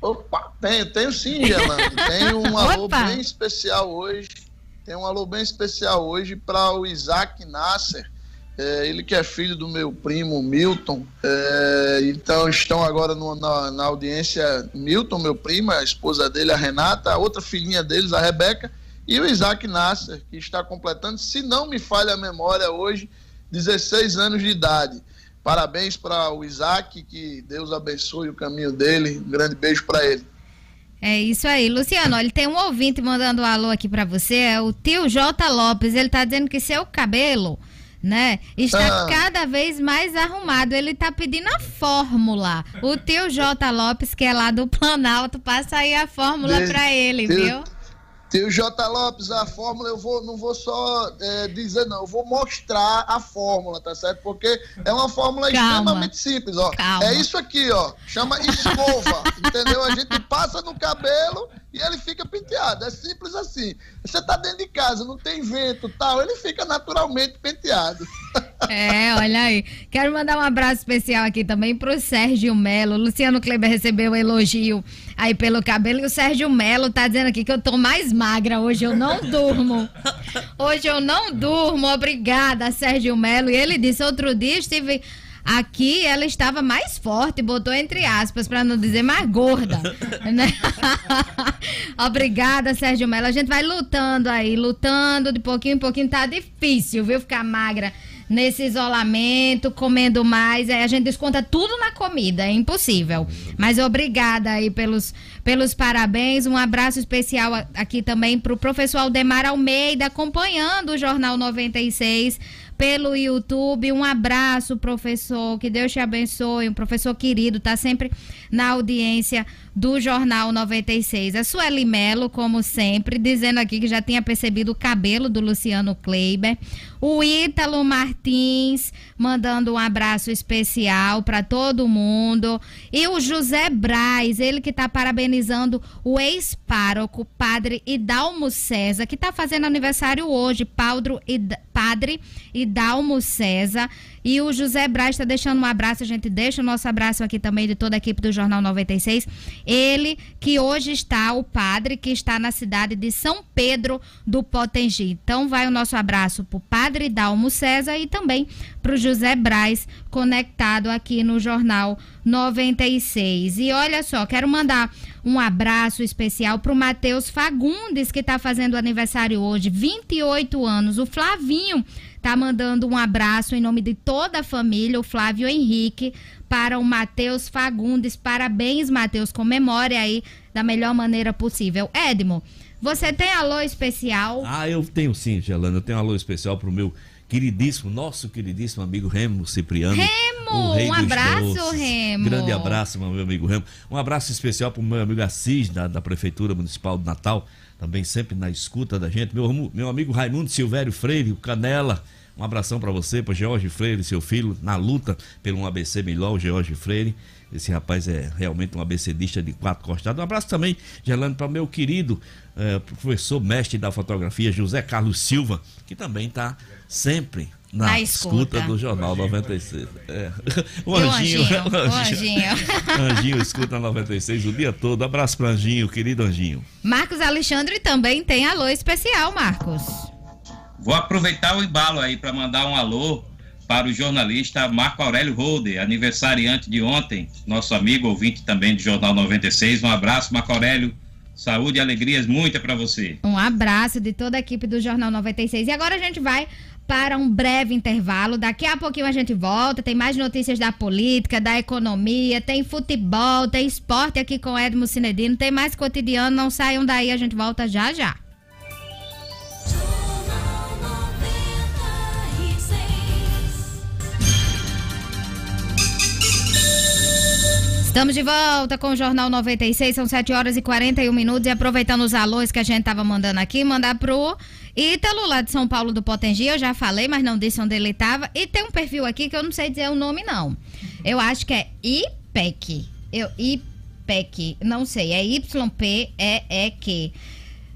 Opa, tenho, tenho sim, Gerlane. *laughs* Tenho um alô bem especial hoje. Tem um alô bem especial hoje para o Isaac Nasser é, ele que é filho do meu primo Milton, é, então estão agora no, na, na, audiência Milton, meu primo, a esposa dele, a Renata, a outra filhinha deles, a Rebeca, e o Isaac Nasser, que está completando, se não me falha a memória hoje, 16 anos de idade. Parabéns para o Isaac, que Deus abençoe o caminho dele. Um grande beijo para ele. É isso aí, Luciano. Olha, tem um ouvinte mandando um alô aqui para você, é o tio J. Lopes. Ele está dizendo que seu cabelo né? Está ah. cada vez mais arrumado. Ele está pedindo a fórmula. O tio J. Lopes, que é lá do Planalto, passa aí a fórmula para ele, viu? Tio J. Lopes, a fórmula eu vou, não vou só é, dizer, não, eu vou mostrar a fórmula, tá certo? Porque é uma fórmula Calma. extremamente simples, ó. Calma. É isso aqui, ó. Chama escova, *laughs* entendeu? A gente passa no cabelo e ele fica penteado. É simples assim. Você tá dentro de casa, não tem vento tal, ele fica naturalmente penteado. É, olha aí. Quero mandar um abraço especial aqui também pro Sérgio Melo. Luciano Kleber recebeu um elogio aí pelo cabelo e o Sérgio Melo tá dizendo aqui que eu tô mais magra hoje, eu não durmo. Hoje eu não durmo. Obrigada, Sérgio Melo. E ele disse outro dia estive Aqui ela estava mais forte, botou entre aspas, para não dizer mais gorda. *laughs* né? *laughs* Obrigada, Sérgio Mello. A gente vai lutando aí, lutando de pouquinho em pouquinho. Tá difícil, viu? Ficar magra nesse isolamento, comendo mais. Aí a gente desconta tudo na comida, é impossível. Mas obrigada aí pelos, pelos parabéns. Um abraço especial aqui também para o professor Aldemar Almeida, acompanhando o Jornal 96 pelo YouTube. Um abraço, professor. Que Deus te abençoe. Um professor querido, tá sempre na audiência do Jornal 96. A Sueli Melo, como sempre, dizendo aqui que já tinha percebido o cabelo do Luciano Kleiber. O Ítalo Martins, mandando um abraço especial para todo mundo. E o José Braz, ele que está parabenizando o ex-pároco, padre Idalmo César, que está fazendo aniversário hoje, Padre, padre Idalmo César. E o José Braz está deixando um abraço, a gente deixa o nosso abraço aqui também de toda a equipe do Jornal 96. Ele que hoje está, o padre, que está na cidade de São Pedro do Potengi. Então vai o nosso abraço para o padre Dalmo César e também para o José Braz, conectado aqui no Jornal 96. E olha só, quero mandar um abraço especial para o Matheus Fagundes, que está fazendo aniversário hoje, 28 anos. O Flavinho tá mandando um abraço em nome de toda a família, o Flávio Henrique, para o Matheus Fagundes. Parabéns, Matheus, comemore aí da melhor maneira possível. Edmo, você tem alô especial? Ah, eu tenho sim, Gelana. Eu tenho alô especial pro meu queridíssimo, nosso queridíssimo amigo Remo Cipriano. Remo, um abraço, doces. Remo. Grande abraço, meu amigo Remo. Um abraço especial pro meu amigo Assis, da, da Prefeitura Municipal de Natal também sempre na escuta da gente. Meu, meu amigo Raimundo Silvério Freire, o Canela. Um abração para você, para George Freire, seu filho, na luta pelo um ABC melhor, o George Freire. Esse rapaz é realmente um ABCdista de quatro costados. Um abraço também, Gelando, para meu querido eh, professor mestre da fotografia, José Carlos Silva, que também está sempre na, na escuta. escuta. do Jornal 96. É. *laughs* O Anjinho, Anjinho, *laughs* o Anjinho. *laughs* Anjinho escuta 96 o dia todo. Abraço para Anjinho, querido Anjinho. Marcos Alexandre também tem alô especial, Marcos. Vou aproveitar o embalo aí para mandar um alô para o jornalista Marco Aurélio Holder, aniversariante de ontem, nosso amigo ouvinte também do Jornal 96. Um abraço, Marco Aurélio. Saúde e alegrias, muita para você. Um abraço de toda a equipe do Jornal 96. E agora a gente vai para um breve intervalo. Daqui a pouquinho a gente volta. Tem mais notícias da política, da economia, tem futebol, tem esporte aqui com Edmo Cinedino, tem mais cotidiano. Não saiam daí, a gente volta já já. Estamos de volta com o Jornal 96, são 7 horas e 41 minutos. E aproveitando os alôs que a gente tava mandando aqui, mandar pro Ítalo, lá de São Paulo do Potengi, eu já falei, mas não disse onde ele estava. E tem um perfil aqui que eu não sei dizer o nome, não. Eu acho que é IPEC. Eu, IPEC, não sei, é Y-P-E-E-Q.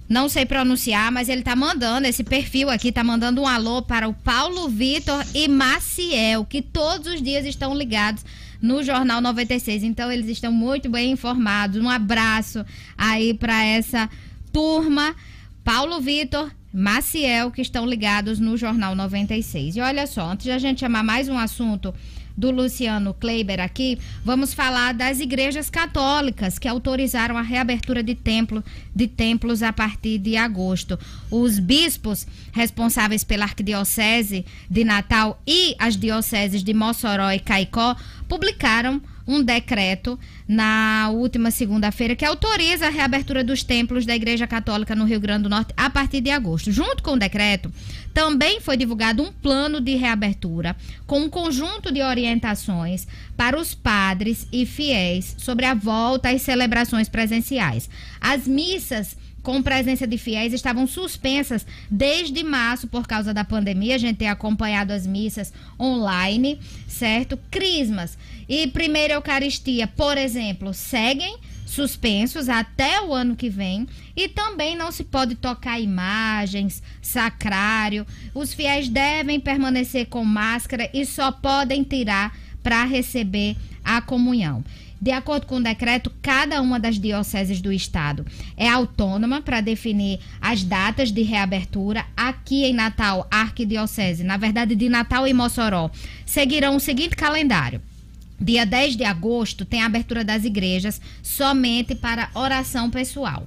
Não sei pronunciar, mas ele tá mandando, esse perfil aqui tá mandando um alô para o Paulo Vitor e Maciel, que todos os dias estão ligados no Jornal 96. Então eles estão muito bem informados. Um abraço aí para essa turma. Paulo Vitor, Maciel, que estão ligados no Jornal 96. E olha só, antes de a gente chamar mais um assunto do Luciano Kleiber aqui, vamos falar das igrejas católicas que autorizaram a reabertura de, templo, de templos a partir de agosto. Os bispos responsáveis pela Arquidiocese de Natal e as dioceses de Mossoró e Caicó publicaram um decreto na última segunda-feira que autoriza a reabertura dos templos da Igreja Católica no Rio Grande do Norte a partir de agosto. Junto com o decreto, também foi divulgado um plano de reabertura com um conjunto de orientações para os padres e fiéis sobre a volta às celebrações presenciais. As missas com presença de fiéis estavam suspensas desde março por causa da pandemia. A gente tem acompanhado as missas online, certo? Crismas e primeira Eucaristia, por exemplo, seguem suspensos até o ano que vem e também não se pode tocar imagens, sacrário. Os fiéis devem permanecer com máscara e só podem tirar para receber a comunhão. De acordo com o decreto, cada uma das dioceses do estado é autônoma para definir as datas de reabertura. Aqui em Natal, Arquidiocese, na verdade de Natal e Mossoró, seguirão o seguinte calendário. Dia 10 de agosto tem a abertura das igrejas somente para oração pessoal.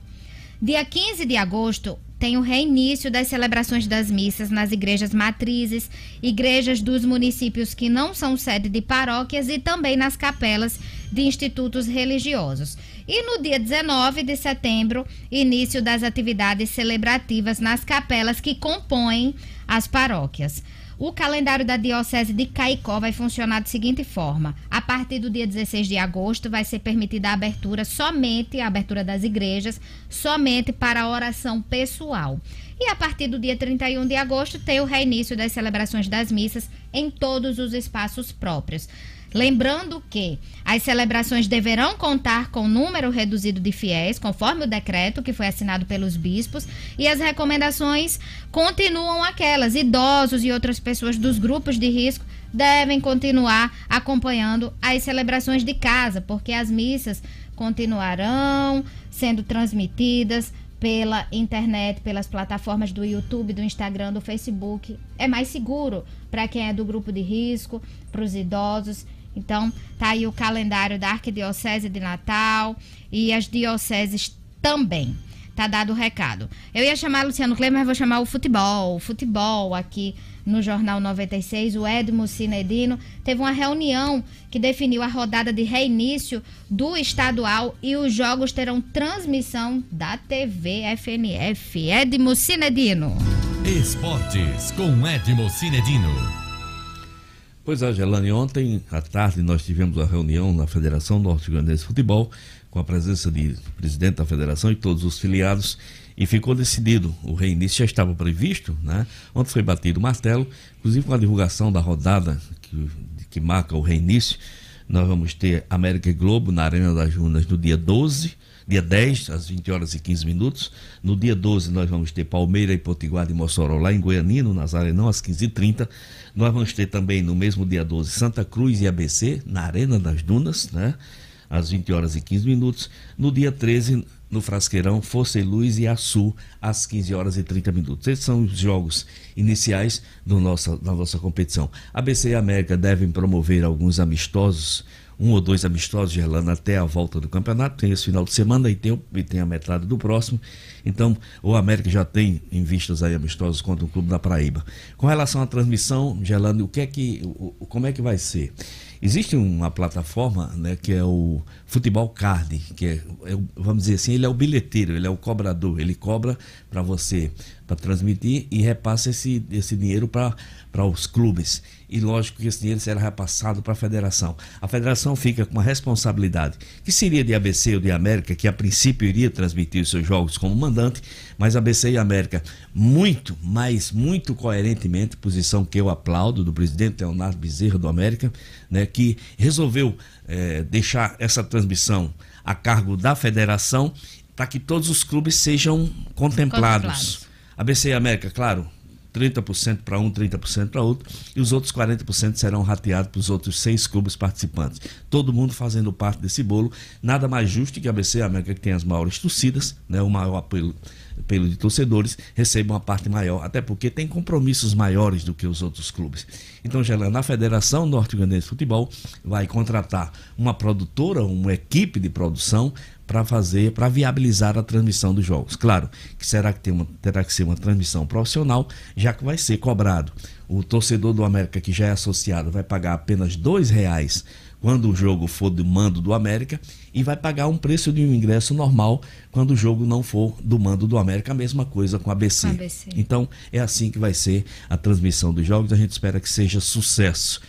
Dia 15 de agosto tem o reinício das celebrações das missas nas igrejas matrizes, igrejas dos municípios que não são sede de paróquias e também nas capelas de institutos religiosos. E no dia 19 de setembro, início das atividades celebrativas nas capelas que compõem as paróquias. O calendário da Diocese de Caicó vai funcionar da seguinte forma: a partir do dia 16 de agosto vai ser permitida a abertura somente a abertura das igrejas, somente para a oração pessoal. E a partir do dia 31 de agosto tem o reinício das celebrações das missas em todos os espaços próprios. Lembrando que as celebrações deverão contar com número reduzido de fiéis, conforme o decreto que foi assinado pelos bispos, e as recomendações continuam aquelas. Idosos e outras pessoas dos grupos de risco devem continuar acompanhando as celebrações de casa, porque as missas continuarão sendo transmitidas pela internet, pelas plataformas do YouTube, do Instagram, do Facebook. É mais seguro para quem é do grupo de risco, para os idosos. Então, tá aí o calendário da Arquidiocese de Natal e as dioceses também. Tá dado o recado. Eu ia chamar Luciano Kleber, mas vou chamar o futebol. O futebol aqui no Jornal 96, o Edmo Cinedino teve uma reunião que definiu a rodada de reinício do estadual e os jogos terão transmissão da TV FNF. Edmo Cinedino. Esportes com Edmo Cinedino. Pois é, Gelane, ontem à tarde nós tivemos uma reunião na Federação Norte Grandense de Futebol, com a presença do presidente da federação e todos os filiados, e ficou decidido. O reinício já estava previsto, né? Ontem foi batido o martelo, inclusive com a divulgação da rodada que, que marca o reinício. Nós vamos ter América e Globo na Arena das Junas no dia 12 dia 10, às 20 horas e 15 minutos. No dia 12, nós vamos ter Palmeira e Potiguar de Mossoró, lá em Goiânia, no Nazaré,não às 15h30. Nós vamos ter também, no mesmo dia 12, Santa Cruz e ABC, na Arena das Dunas, né? Às 20 horas e 15 minutos. No dia 13, no Frasqueirão, Força e Luz e Açu, às 15 horas e 30 minutos. Esses são os jogos iniciais do nossa, da nossa competição. ABC e América devem promover alguns amistosos um ou dois amistosos gelando até a volta do campeonato. Tem esse final de semana e tem, e tem a metade do próximo. Então, o América já tem em vistas aí amistosos contra o Clube da Paraíba. Com relação à transmissão, gelando, o que é que, como é que vai ser? Existe uma plataforma né, que é o Futebol Card, que é, é, vamos dizer assim, ele é o bilheteiro, ele é o cobrador, ele cobra para você para transmitir e repassa esse, esse dinheiro para os clubes. E lógico que esse dinheiro será repassado para a federação. A federação fica com uma responsabilidade, que seria de ABC ou de América, que a princípio iria transmitir os seus jogos como mandante, mas ABC e América, muito, mas muito coerentemente, posição que eu aplaudo do presidente Leonardo Bezerra do América, né, que resolveu é, deixar essa transmissão a cargo da federação para que todos os clubes sejam contemplados. contemplados. ABC América, claro, 30% para um, 30% para outro, e os outros 40% serão rateados para os outros seis clubes participantes. Todo mundo fazendo parte desse bolo. Nada mais justo que a ABC América, que tem as maiores torcidas, né, o maior apelo, apelo de torcedores, receba uma parte maior, até porque tem compromissos maiores do que os outros clubes. Então, Gelana, a Federação Norte-Grandense de Futebol vai contratar uma produtora, uma equipe de produção para fazer, para viabilizar a transmissão dos jogos. Claro que será que uma, terá que ser uma transmissão profissional, já que vai ser cobrado. O torcedor do América que já é associado vai pagar apenas dois reais quando o jogo for do mando do América e vai pagar um preço de um ingresso normal quando o jogo não for do mando do América. A mesma coisa com a ABC. ABC. Então é assim que vai ser a transmissão dos jogos. A gente espera que seja sucesso.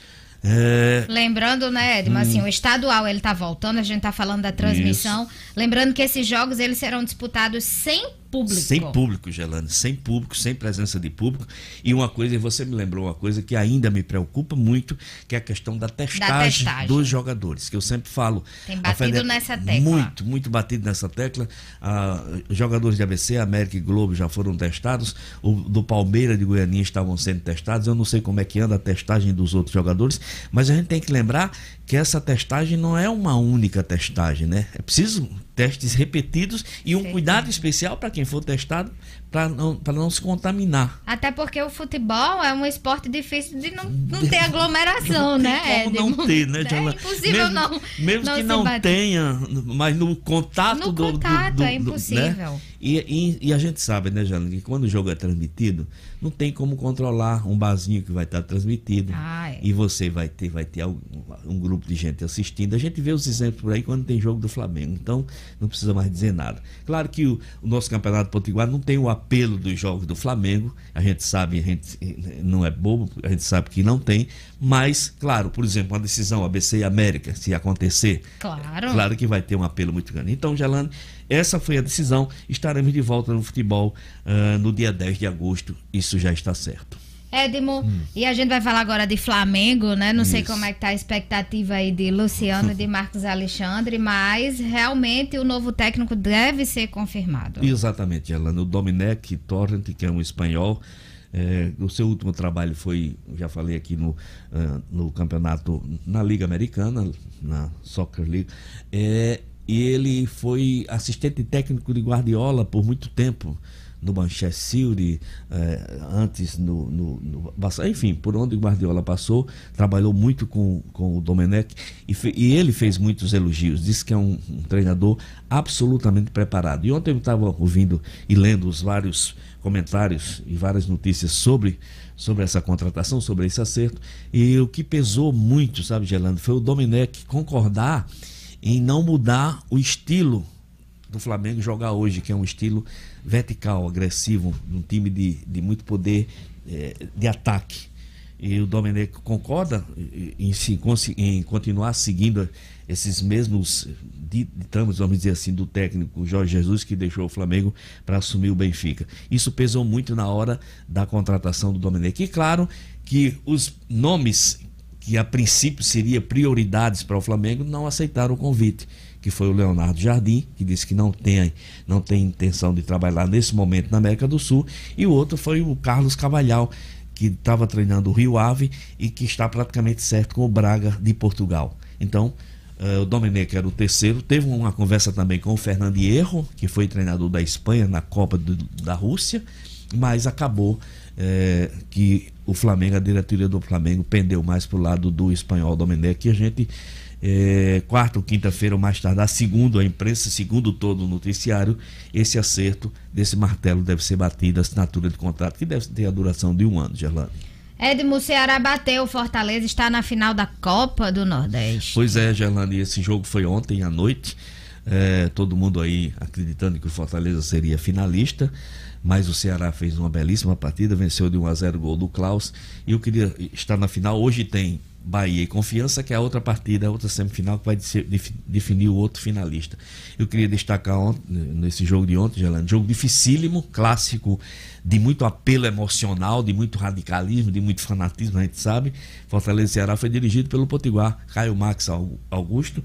É... Lembrando, né, Edma, hum. assim, o estadual ele tá voltando, a gente tá falando da transmissão. Isso. Lembrando que esses jogos eles serão disputados sem público. Sem público, Gelane, sem público, sem presença de público. E uma coisa, e você me lembrou uma coisa que ainda me preocupa muito, que é a questão da testagem, testagem. dos jogadores, que eu sempre falo. Tem batido nessa tecla. Muito, muito batido nessa tecla. Ah, jogadores de ABC, América e Globo já foram testados. O do Palmeiras de Goiânia estavam sendo testados. Eu não sei como é que anda a testagem dos outros jogadores, mas a gente tem que lembrar que essa testagem não é uma única testagem, né? É preciso testes repetidos e um Sim. cuidado especial para quem for testado para não, pra não se contaminar. Até porque o futebol é um esporte difícil de não, não ter aglomeração, *laughs* né? Como não ter, né, É impossível mesmo, não. Mesmo não que não bater. tenha, mas no contato No do. do- contato, do- é do- impossível. né? E, e- e a gente sabe, né, Jana, que quando o jogo é transmitido, não tem como controlar um barzinho que vai estar transmitido. Ah, é. E você vai ter, vai ter algum- um grupo de gente assistindo. A gente vê os exemplos por aí quando tem jogo do Flamengo. Então, não precisa mais dizer nada. Claro que o, o nosso Campeonato Potiguar não tem o apelo dos jogos do Flamengo. A gente sabe, a gente não é bobo, a gente sabe que não tem. Mas, claro, por exemplo, uma decisão ABC e América, se acontecer, Claro. Claro que vai ter um apelo muito grande. Então, Gelane, essa foi a decisão. Estaremos de volta no futebol ah, no dia 10 de agosto. Isso já está certo. Edmo, e a gente vai falar agora de Flamengo, né? Não sei Hum. Isso. como é que tá a expectativa aí de Luciano e de Marcos Alexandre, mas realmente o novo técnico deve ser confirmado. Exatamente, Gelane. O Domenech Torrent, que é um espanhol, eh, o seu último trabalho foi, já falei aqui no, ah, no campeonato, na Liga Americana, na Soccer League, eh, e ele foi assistente técnico de Guardiola por muito tempo. No Manchester City, eh, antes no, no, no enfim, por onde o Guardiola passou, trabalhou muito com, com o Domenech e, e ele fez muitos elogios. Disse que é um, um treinador absolutamente preparado. E ontem eu estava ouvindo e lendo os vários comentários e várias notícias sobre, sobre essa contratação, sobre esse acerto. E o que pesou muito, sabe, Gelando, foi o Domenech concordar em não mudar o estilo do Flamengo jogar hoje, que é um estilo vertical, agressivo, um time de, de muito poder eh, de ataque. E o Domenech concorda em, em continuar seguindo esses mesmos di- ditames, vamos dizer assim, do técnico Jorge Jesus, que deixou o Flamengo para assumir o Benfica. Isso pesou muito na hora da contratação do Domenech. E claro que os nomes que a princípio seria prioridades para o Flamengo não aceitaram o convite, que foi o Leonardo Jardim, que disse que não tem, não tem intenção de trabalhar nesse momento na América do Sul, e o outro foi o Carlos Cavalhal, que estava treinando o Rio Ave e que está praticamente certo com o Braga de Portugal. Então, eh, o Domenech era o terceiro. Teve uma conversa também com o Fernando Hierro, que foi treinador da Espanha na Copa do- da Rússia, mas acabou eh, que o Flamengo, a diretoria do Flamengo, pendeu mais para o lado do espanhol Domenech, que a gente, eh, quarta ou quinta-feira ou mais tardar, segundo a imprensa, segundo todo o noticiário, esse acerto desse martelo deve ser batido, a assinatura de contrato, que deve ter a duração de um ano, Gerlane. Edmo, Ceará bateu o Fortaleza, está na final da Copa do Nordeste. Pois é, Gerlane, esse jogo foi ontem à noite. É, todo mundo aí acreditando que o Fortaleza seria finalista, mas o Ceará fez uma belíssima partida, venceu de 1 a 0 o gol do Klaus. E eu queria estar na final. Hoje tem Bahia e Confiança, que é a outra partida, a outra semifinal que vai definir o outro finalista. Eu queria destacar ontem, nesse jogo de ontem, Gelane, jogo dificílimo, clássico, de muito apelo emocional, de muito radicalismo, de muito fanatismo, a gente sabe. Fortaleza Ceará foi dirigido pelo Potiguar, Caio Max Au- Augusto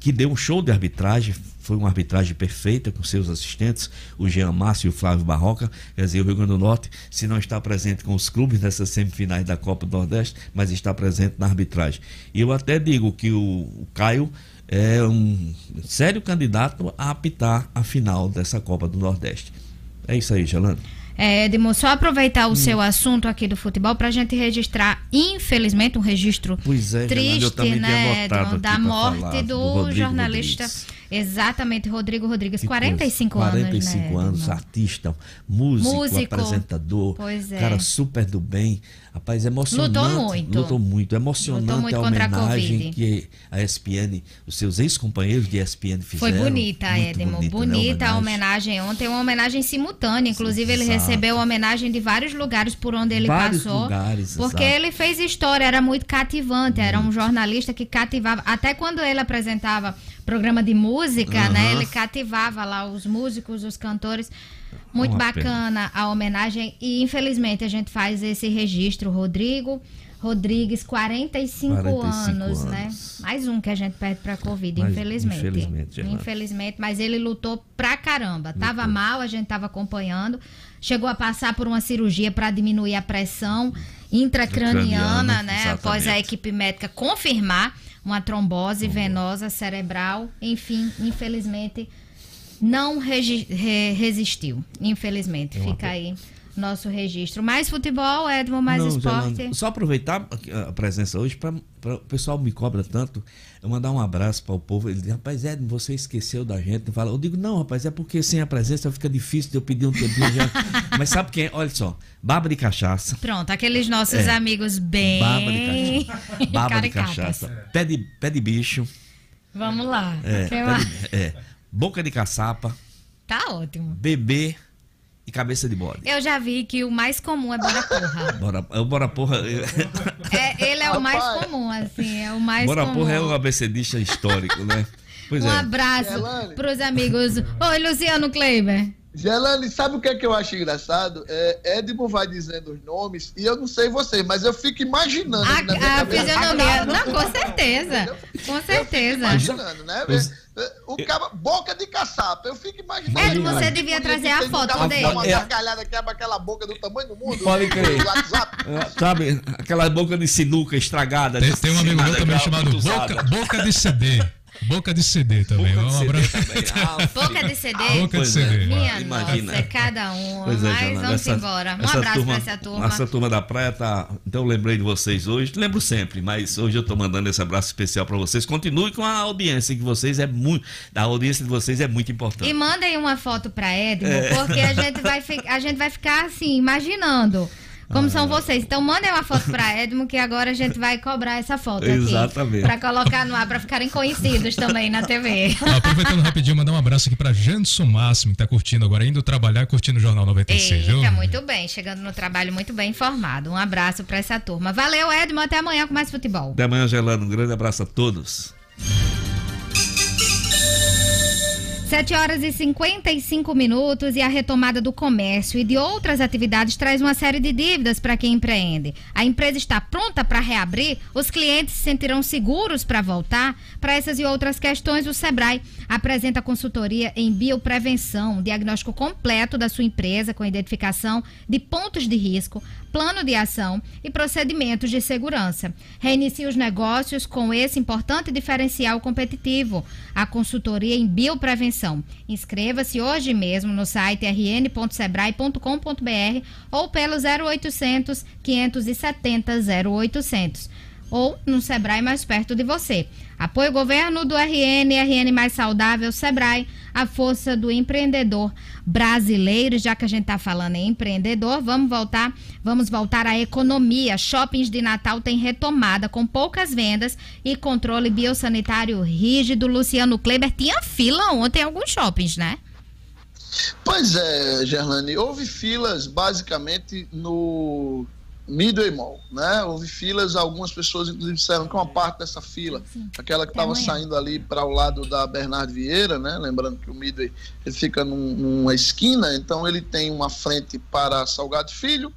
que deu um show de arbitragem, foi uma arbitragem perfeita com seus assistentes, o Jean Márcio e o Flávio Barroca. Quer dizer, o Rio Grande do Norte, se não está presente com os clubes nessas semifinais da Copa do Nordeste, mas está presente na arbitragem. E eu até digo que o, o Caio é um sério candidato a apitar a final dessa Copa do Nordeste. É isso aí, Gelano. É, Edmo, só aproveitar Hum. o seu assunto aqui do futebol para a gente registrar, infelizmente, um registro é, triste, né, aqui da morte falar do, do jornalista. Exatamente, Rodrigo Rodrigues, Que 45 coisa. anos. 45 né, anos, artista, músico, Músico. apresentador, Pois é. cara super do bem. Rapaz, emocionante. Lutou muito. Lutou muito. Emocionante Lutou muito a a homenagem Covid. que a ESPN, os seus ex-companheiros de ESPN Foi fizeram. bonita, Muito Edmo. bonita, Bonita, né, a homenagem ontem, uma homenagem simultânea. Inclusive, ele recebeu homenagem de vários lugares por onde ele Vários passou. lugares, porque exato. ele fez história, era muito cativante, era um jornalista que cativava. Até quando ele apresentava programa de música, né? Ele cativava lá os músicos, os cantores. Muito Uma bacana a homenagem e infelizmente a gente faz esse registro, Rodrigo Rodrigues, 45, 45 anos, né? anos. Mais um que a gente perde pra Covid, Mas, infelizmente. infelizmente, Gerlane. Infelizmente, mas ele lutou pra caramba. Tava mal, a gente tava acompanhando. Chegou a passar por uma cirurgia para diminuir a pressão intracraniana, Intracraniana, né? exatamente. Após a equipe médica confirmar uma trombose venosa cerebral. Enfim, infelizmente, não re- resistiu. Infelizmente, É fica aí nosso registro. Mais futebol, Edmo, mais Não, esporte. Só aproveitar a presença hoje para o pessoal me cobra tanto, eu mandar um abraço para o povo. Ele diz, rapaz, Edmo, você esqueceu da gente. Eu, falo, eu digo, não, rapaz, é porque sem a presença fica difícil de eu pedir um tempinho já. *laughs* Mas sabe quem? é? Olha só, Baba de Cachaça. Pronto, aqueles nossos É. amigos bem Baba de cachaça. Baba de cachaça. Pé de, pé de bicho. Vamos lá. É, de- é, boca de caçapa. Tá ótimo. Bebê e cabeça de bode. Eu já vi que o mais comum é bora porra. *laughs* Bora, é o Bora Porra. É, ele é o mais comum, assim, é o mais Bora comum. Porra é um abecedista histórico, né? *laughs* Pois um é. abraço pros amigos. Oi, Luciano Kleiber. Gelane, sabe o que é que eu acho engraçado? É, Edmo vai dizendo os nomes e eu não sei vocês, mas eu fico imaginando. A, na a fisionomia. Não, com certeza. Com Eu fico certeza. imaginando, né? O cara, boca de caçapa, eu fico imaginando. Ed, Cara, você tipo, devia trazer a que foto uma- dele. Uma É. gargalhada quebra aquela boca do tamanho do mundo. Pode crer. É, Sabe, aquela boca de sinuca estragada. Tem, tem um amigo meu também chamado. Boca, Boca de CD. Boca de CD também. Boca de um CD abraço. também. Ah, Boca de CD. Boca de Pois é. CD. Minha Imagina. nossa, é cada um. Pois é, Mas Jana, vamos essa- embora. Um abraço turma, pra essa turma. Essa turma da praia tá. Então eu lembrei de vocês hoje. Lembro sempre, mas hoje eu tô mandando esse abraço especial pra vocês. Continue com a audiência que vocês é muito. A audiência de vocês é muito importante. E mandem uma foto pra Edmo, É. porque a gente, vai, fi- a gente vai ficar assim, imaginando como Ah. são vocês. Então mandem uma foto pra Edmo, que agora a gente vai cobrar essa foto Exatamente. aqui. Pra colocar no ar, pra ficarem conhecidos também na TV. Ah, *laughs* Aproveitando rapidinho, mandar um abraço aqui pra Janson Máximo, que tá curtindo agora, indo trabalhar, curtindo o Jornal 96, viu? Eita, muito bem. Chegando no trabalho muito bem informado. Um abraço pra essa turma. Valeu, Edmo. Até amanhã com mais futebol. Até amanhã, Gelano. Um grande abraço a todos. 7 horas e 55 minutos e a retomada do comércio e de outras atividades traz uma série de dívidas para quem empreende. A empresa está pronta para reabrir? Os clientes se sentirão seguros para voltar? Para essas e outras questões, o Sebrae apresenta consultoria em bioprevenção, diagnóstico completo da sua empresa com identificação de pontos de risco, plano de ação e procedimentos de segurança. Reinicie os negócios com esse importante diferencial competitivo, a consultoria em bioprevenção. Inscreva-se hoje mesmo no site rn.sebrae.com.br ou pelo 0800 570 0800 ou no Sebrae mais perto de você. Apoio governo do RN, RN mais saudável, Sebrae, a força do empreendedor brasileiro. Já que a gente está falando em empreendedor, vamos voltar, vamos voltar à economia. Shoppings de Natal têm retomada com poucas vendas e controle biosanitário rígido. Luciano Kleber tinha fila ontem em alguns shoppings, né? Pois é, Gerlane, houve filas basicamente no Midway Mall, né? Houve filas, algumas pessoas inclusive disseram que uma parte dessa fila, aquela que estava saindo ali para o lado da Bernardo Vieira, né? Lembrando que o Midway ele fica num- numa esquina, então ele tem uma frente para Salgado Filho,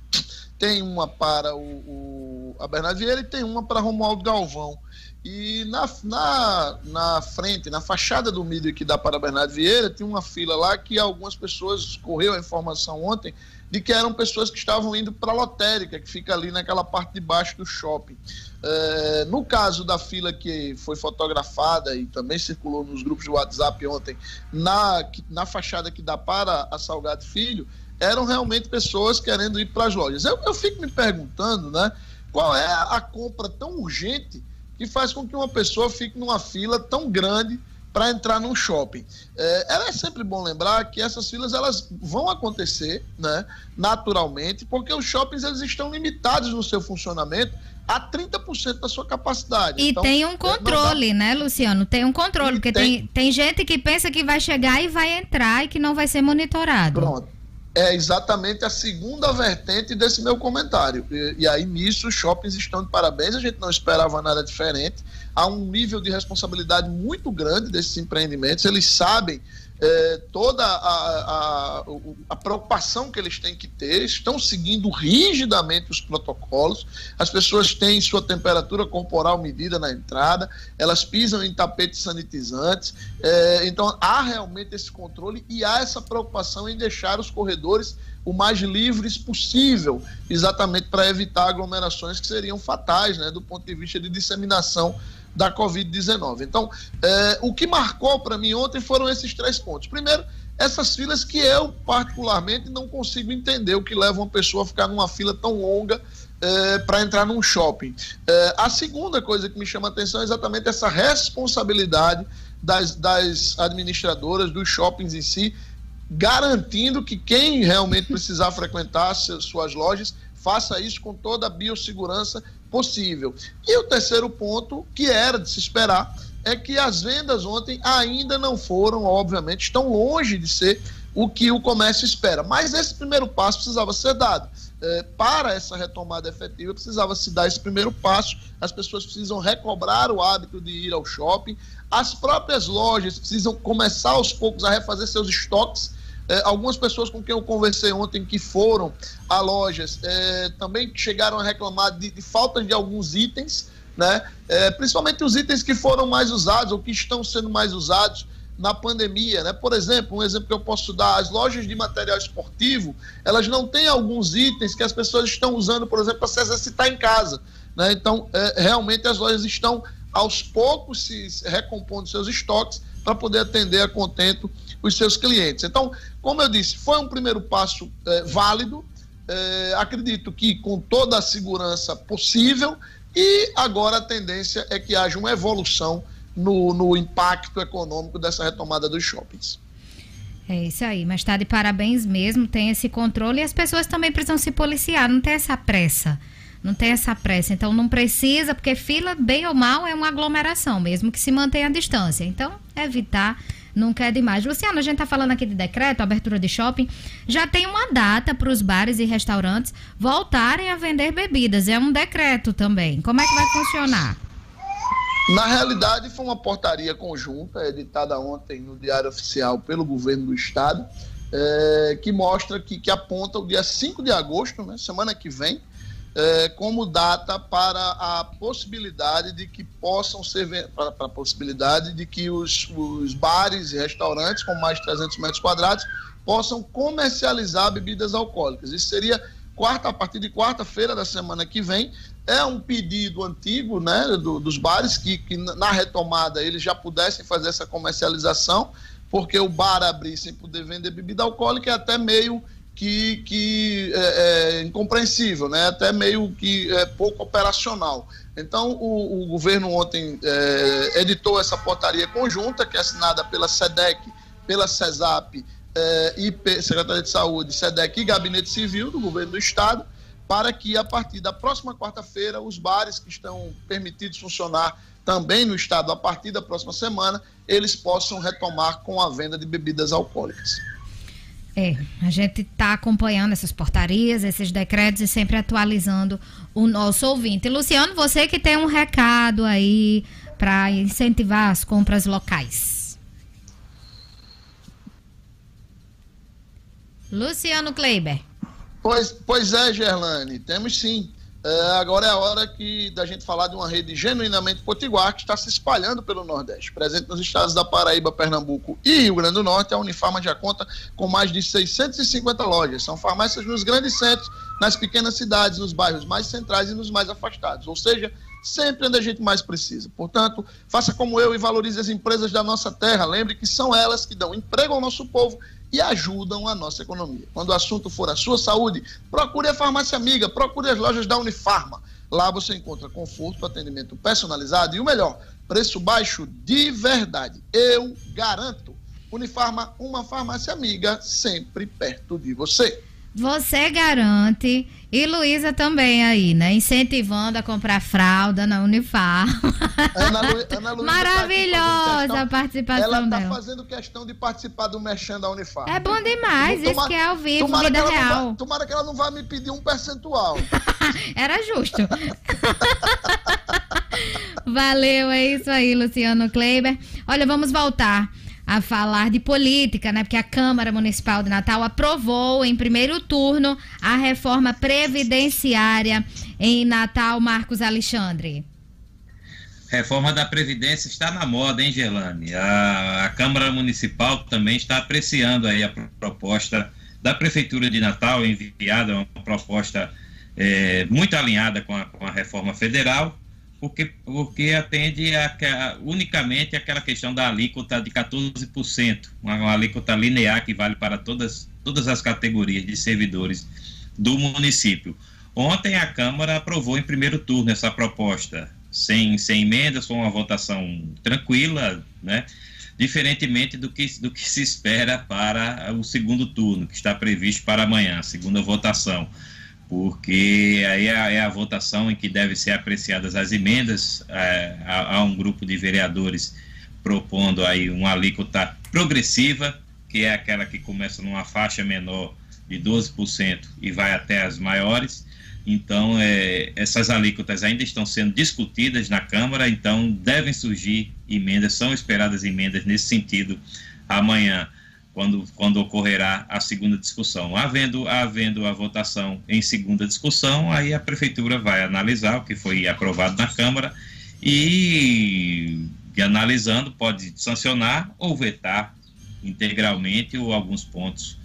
tem uma para o, o- a Bernardo Vieira e tem uma para Romualdo Galvão. E na, na, na frente, na fachada do Midway que dá para Bernardo Vieira, tinha uma fila lá que algumas pessoas, correu a informação ontem, de que eram pessoas que estavam indo para a lotérica, que fica ali naquela parte de baixo do shopping. É, no caso da fila que foi fotografada e também circulou nos grupos de WhatsApp ontem, na, na fachada que dá para a Salgado Filho, eram realmente pessoas querendo ir para as lojas. Eu, eu fico me perguntando, né, qual é a compra tão urgente que faz com que uma pessoa fique numa fila tão grande para entrar num shopping. É, ela é sempre bom lembrar que essas filas elas vão acontecer, né, naturalmente, porque os shoppings eles estão limitados no seu funcionamento a 30% da sua capacidade. E Então, tem um é, controle, né, Luciano? Tem um controle, E porque tem- tem, tem gente que pensa que vai chegar e vai entrar e que não vai ser monitorado. Pronto. É exatamente a segunda vertente desse meu comentário. E, e, aí, nisso, os shoppings estão de parabéns, a gente não esperava nada diferente. Há um nível de responsabilidade muito grande desses empreendimentos, eles sabem é, toda a, a, a, preocupação que eles têm que ter, estão seguindo rigidamente os protocolos, as pessoas têm sua temperatura corporal medida na entrada, elas pisam em tapetes sanitizantes, é, então há realmente esse controle e há essa preocupação em deixar os corredores o mais livres possível, exatamente para evitar aglomerações que seriam fatais, né, do ponto de vista de disseminação da Covid-19. Então, é, o que marcou para mim ontem foram esses três pontos. Primeiro, essas filas que eu, particularmente, não consigo entender o que leva uma pessoa a ficar numa fila tão longa é, para entrar num shopping. É, a segunda coisa que me chama a atenção é exatamente essa responsabilidade das, das administradoras, dos shoppings em si, garantindo que quem realmente precisar *laughs* frequentar suas lojas faça isso com toda a biossegurança possível. E o terceiro ponto, que era de se esperar, é que as vendas ontem ainda não foram, obviamente, estão longe de ser o que o comércio espera. Mas esse primeiro passo precisava ser dado. É, para essa retomada efetiva, precisava se dar esse primeiro passo. As pessoas precisam recobrar o hábito de ir ao shopping. As próprias lojas precisam começar aos poucos a refazer seus estoques é, algumas pessoas com quem eu conversei ontem que foram a lojas é, também chegaram a reclamar de, de falta de alguns itens, né? É, principalmente os itens que foram mais usados ou que estão sendo mais usados na pandemia, né? Por exemplo, um exemplo que eu posso dar, as lojas de material esportivo, elas não têm alguns itens que as pessoas estão usando, por exemplo, para se exercitar em casa, né? Então, é, realmente as lojas estão aos poucos se recompondo seus estoques para poder atender a contento os seus clientes. Então, como eu disse, foi um primeiro passo é, válido, é, acredito que com toda a segurança possível, e agora a tendência é que haja uma evolução no, no impacto econômico dessa retomada dos shoppings. É isso aí, mas está de parabéns mesmo, tem esse controle e as pessoas também precisam se policiar, não tem essa pressa. Não tem essa pressa, então não precisa, porque fila, bem ou mal, é uma aglomeração, mesmo que se mantenha a distância. Então, evitar nunca é demais. Luciano, a gente está falando aqui de decreto, abertura de shopping. Já tem uma data para os bares e restaurantes voltarem a vender bebidas. É um decreto também. Como é que vai funcionar? Na realidade, foi uma portaria conjunta, editada ontem no Diário Oficial pelo governo do Estado, é, que mostra que, que aponta o dia 5 de agosto, né, semana que vem, é, como data para a possibilidade de que possam ser para, a possibilidade de que os, os bares e restaurantes com mais de 300 metros quadrados possam comercializar bebidas alcoólicas. Isso seria quarta a partir de quarta-feira da semana que vem. É um pedido antigo, né, do, dos bares que, que na retomada eles já pudessem fazer essa comercialização, porque o bar abrir sem poder vender bebida alcoólica é até meio que, que é, é, incompreensível, né? até meio que é, pouco operacional. Então, o, o governo ontem é, editou essa portaria conjunta, que é assinada pela SEDEC, pela CESAP, é, IP, Secretaria de Saúde, SEDEC e Gabinete Civil do governo do Estado, para que a partir da próxima quarta-feira, os bares que estão permitidos funcionar também no Estado a partir da próxima semana, eles possam retomar com a venda de bebidas alcoólicas. É, a gente está acompanhando essas portarias, esses decretos e sempre atualizando o nosso ouvinte. Luciano, você que tem um recado aí para incentivar as compras locais. Luciano Kleiber. Pois, pois é, Gerlane, temos sim. É, agora é a hora que, da gente falar de uma rede genuinamente potiguar que está se espalhando pelo Nordeste. Presente nos estados da Paraíba, Pernambuco e Rio Grande do Norte, a Unifarma já conta com mais de 650 lojas. São farmácias nos grandes centros, nas pequenas cidades, nos bairros mais centrais e nos mais afastados. Ou seja, sempre onde a gente mais precisa. Portanto, faça como eu e valorize as empresas da nossa terra. Lembre que são elas que dão emprego ao nosso povo e ajudam a nossa economia. Quando o assunto for a sua saúde, procure a farmácia amiga, procure as lojas da Unifarma. Lá você encontra conforto, atendimento personalizado e o melhor, preço baixo de verdade. Eu garanto. Unifarma, uma farmácia amiga, sempre perto de você. Você garante e Luísa também aí, né? Incentivando a comprar fralda na Unifar. Ana, Lu, Ana Luísa tá Maravilhosa tá a participação ela tá dela. Ela tá fazendo questão de participar do Mexendo da Unifar. É bom demais, tomara, isso que é ao vivo, vida real. Vai, tomara que ela não vá me pedir um percentual. *laughs* Era justo. *laughs* Valeu, é isso aí, Luciano Kleiber. Olha, vamos voltar a falar de política, né? Porque a Câmara Municipal de Natal aprovou em primeiro turno a reforma previdenciária em Natal, Marcos Alexandre. Reforma da Previdência está na moda, hein, Gerlane? A, a Câmara Municipal também está apreciando aí a proposta da Prefeitura de Natal, enviada uma proposta é, muito alinhada com a, com a reforma federal porque, porque atende a, a, unicamente aquela questão da alíquota de 14%, uma, uma alíquota linear que vale para todas, todas as categorias de servidores do município. Ontem a Câmara aprovou em primeiro turno essa proposta, sem, sem emendas, com uma votação tranquila, né? diferentemente do que, do que se espera para o segundo turno, que está previsto para amanhã, segunda votação porque aí é, é a votação em que devem ser apreciadas as emendas é, a, a, um grupo de vereadores propondo aí uma alíquota progressiva, que é aquela que começa numa faixa menor de 12% e vai até as maiores. Então, é, essas alíquotas ainda estão sendo discutidas na Câmara, então devem surgir emendas, são esperadas emendas nesse sentido amanhã quando, quando ocorrerá a segunda discussão. Havendo, havendo a votação em segunda discussão, aí a Prefeitura vai analisar o que foi aprovado na Câmara e, e analisando, pode sancionar ou vetar integralmente ou alguns pontos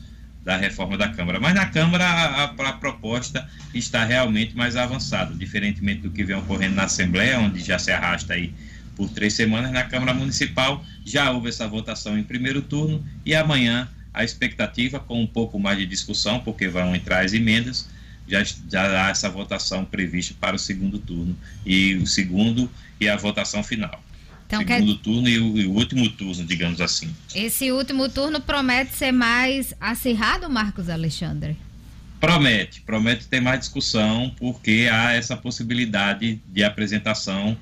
da reforma da Câmara. Mas na Câmara a, a, proposta está realmente mais avançada, diferentemente do que vem ocorrendo na Assembleia, onde já se arrasta aí por três semanas na Câmara Municipal. Já houve essa votação em primeiro turno e amanhã a expectativa, com um pouco mais de discussão, porque vão entrar as emendas, já, já há essa votação prevista para o segundo turno e o segundo e a votação final. Então, segundo quer... turno e o, e o, último turno, digamos assim. Esse último turno promete ser mais acirrado, Marcos Alexandre? Promete, promete ter mais discussão, porque há essa possibilidade de apresentação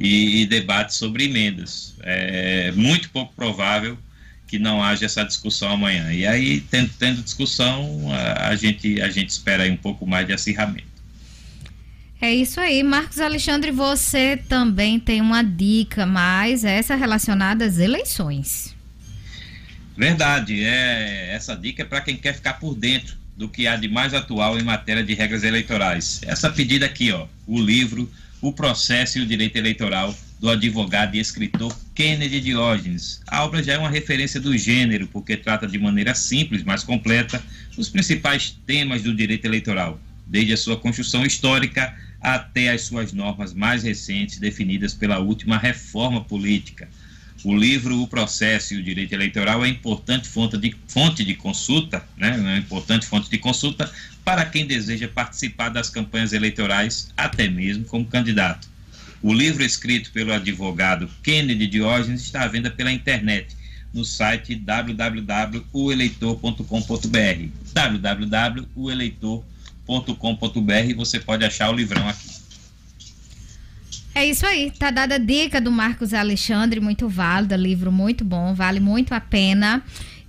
e, e debate sobre emendas. É muito pouco provável que não haja essa discussão amanhã. E aí, tendo, tendo discussão, a, a, gente, a gente espera aí um pouco mais de acirramento. É isso aí. Marcos Alexandre, você também tem uma dica mais, essa relacionada às eleições. Verdade. É, essa dica é para quem quer ficar por dentro do que há de mais atual em matéria de regras eleitorais. Essa pedida aqui, ó, o livro o Processo e o Direito Eleitoral, do advogado e escritor Kennedy Diógenes. A obra já é uma referência do gênero, porque trata de maneira simples, mas completa, os principais temas do direito eleitoral, desde a sua construção histórica até as suas normas mais recentes, definidas pela última reforma política. O livro O Processo e o Direito Eleitoral é importante fonte de, fonte de consulta, né? uma importante fonte de consulta para quem deseja participar das campanhas eleitorais, até mesmo como candidato. O livro escrito pelo advogado Kennedy Diógenes está à venda pela internet no site www.ueleitor.com.br www.ueleitor.com.br você pode achar o livrão aqui. É isso aí, tá dada a dica do Marcos Alexandre, muito válida, livro muito bom, vale muito a pena.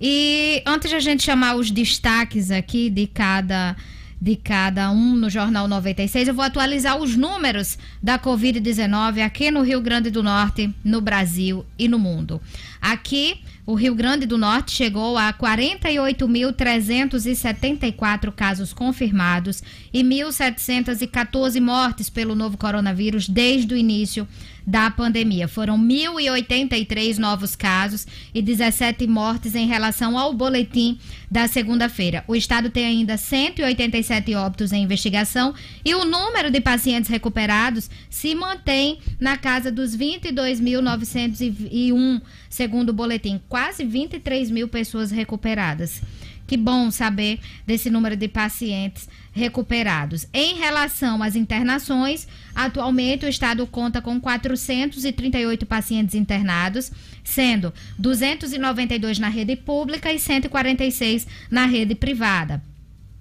E antes de a gente chamar os destaques aqui de cada de cada um no Jornal 96, eu vou atualizar os números da Covid-19 aqui no Rio Grande do Norte, no Brasil e no mundo. Aqui, o Rio Grande do Norte chegou a 48.374 casos confirmados e 1.714 mortes pelo novo coronavírus desde o início da pandemia. Foram 1.083 novos casos e 17 mortes em relação ao boletim da segunda-feira. O estado tem ainda 187 óbitos em investigação e o número de pacientes recuperados se mantém na casa dos 22.901, segundo o boletim. Quase 23 mil pessoas recuperadas. Que bom saber desse número de pacientes recuperados. Em relação às internações, atualmente o estado conta com 438 pacientes internados, sendo 292 na rede pública e 146 na rede privada.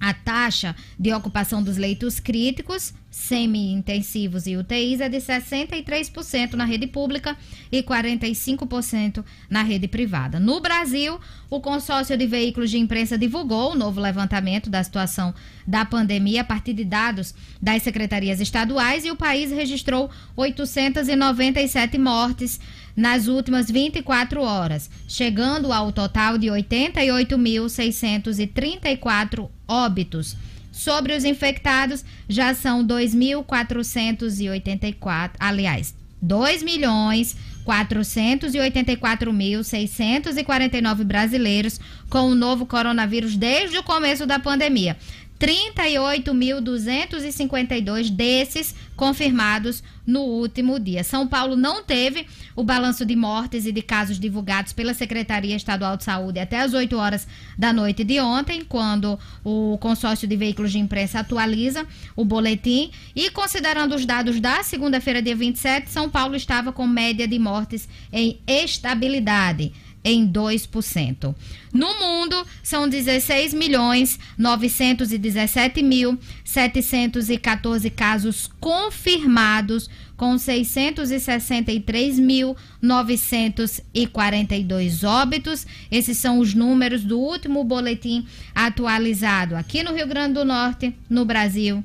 A taxa de ocupação dos leitos críticos, semi-intensivos e UTIs é de 63% na rede pública e 45% na rede privada. No Brasil, o consórcio de veículos de imprensa divulgou o novo levantamento da situação da pandemia a partir de dados das secretarias estaduais e o país registrou 897 mortes nas últimas 24 horas, chegando ao total de 88.634 óbitos. Sobre os infectados, já são 2.484, aliás, 2 milhões 484.649 brasileiros com o novo coronavírus desde o começo da pandemia. 38.252 desses confirmados no último dia. São Paulo não teve o balanço de mortes e de casos divulgados pela Secretaria Estadual de Saúde até as 8 horas da noite de ontem, quando o consórcio de veículos de imprensa atualiza o boletim. E considerando os dados da segunda-feira, dia 27, São Paulo estava com média de mortes em estabilidade em 2%. No mundo, são 16 milhões 917 mil 714 casos confirmados, com 663.942 óbitos. Esses são os números do último boletim atualizado aqui no Rio Grande do Norte, no Brasil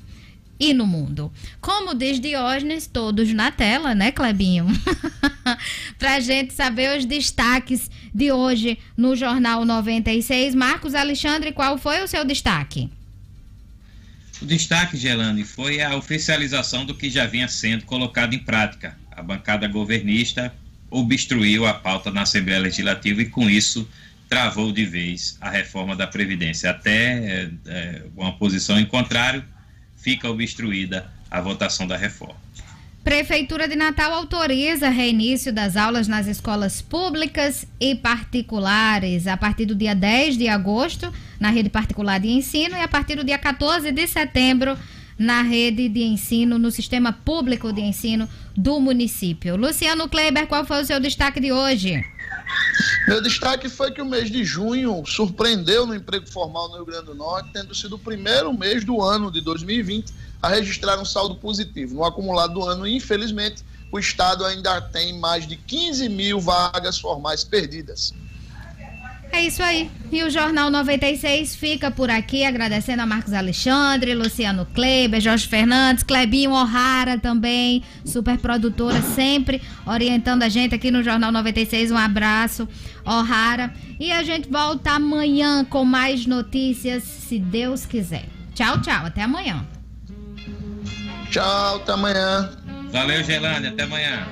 e no mundo. Como diz Diógenes, todos na tela, né, Clebinho? *laughs* Pra gente saber os destaques de hoje no Jornal 96. Marcos Alexandre, qual foi o seu destaque? O destaque, Gelane, foi a oficialização do que já vinha sendo colocado em prática. A bancada governista obstruiu a pauta na Assembleia Legislativa e, com isso, travou de vez a reforma da Previdência. Até é, uma posição em contrário fica obstruída a votação da reforma. Prefeitura de Natal autoriza reinício das aulas nas escolas públicas e particulares a partir do dia 10 de agosto na rede particular de ensino e a partir do dia 14 de setembro na rede de ensino, no sistema público de ensino do município. Luciano Kleiber, qual foi o seu destaque de hoje? Meu destaque foi que o mês de junho surpreendeu no emprego formal no Rio Grande do Norte, tendo sido o primeiro mês do ano de 2020 a registrar um saldo positivo. No acumulado do ano, infelizmente, o Estado ainda tem mais de 15 mil vagas formais perdidas. É isso aí. E o Jornal 96 fica por aqui, agradecendo a Marcos Alexandre, Luciano Kleber, Jorge Fernandes, Clebinho O'Hara também, super produtora, sempre orientando a gente aqui no Jornal 96. Um abraço, O'Hara. E a gente volta amanhã com mais notícias, se Deus quiser. Tchau, tchau. Até amanhã. Tchau, até amanhã. Valeu, Gelane. Até amanhã.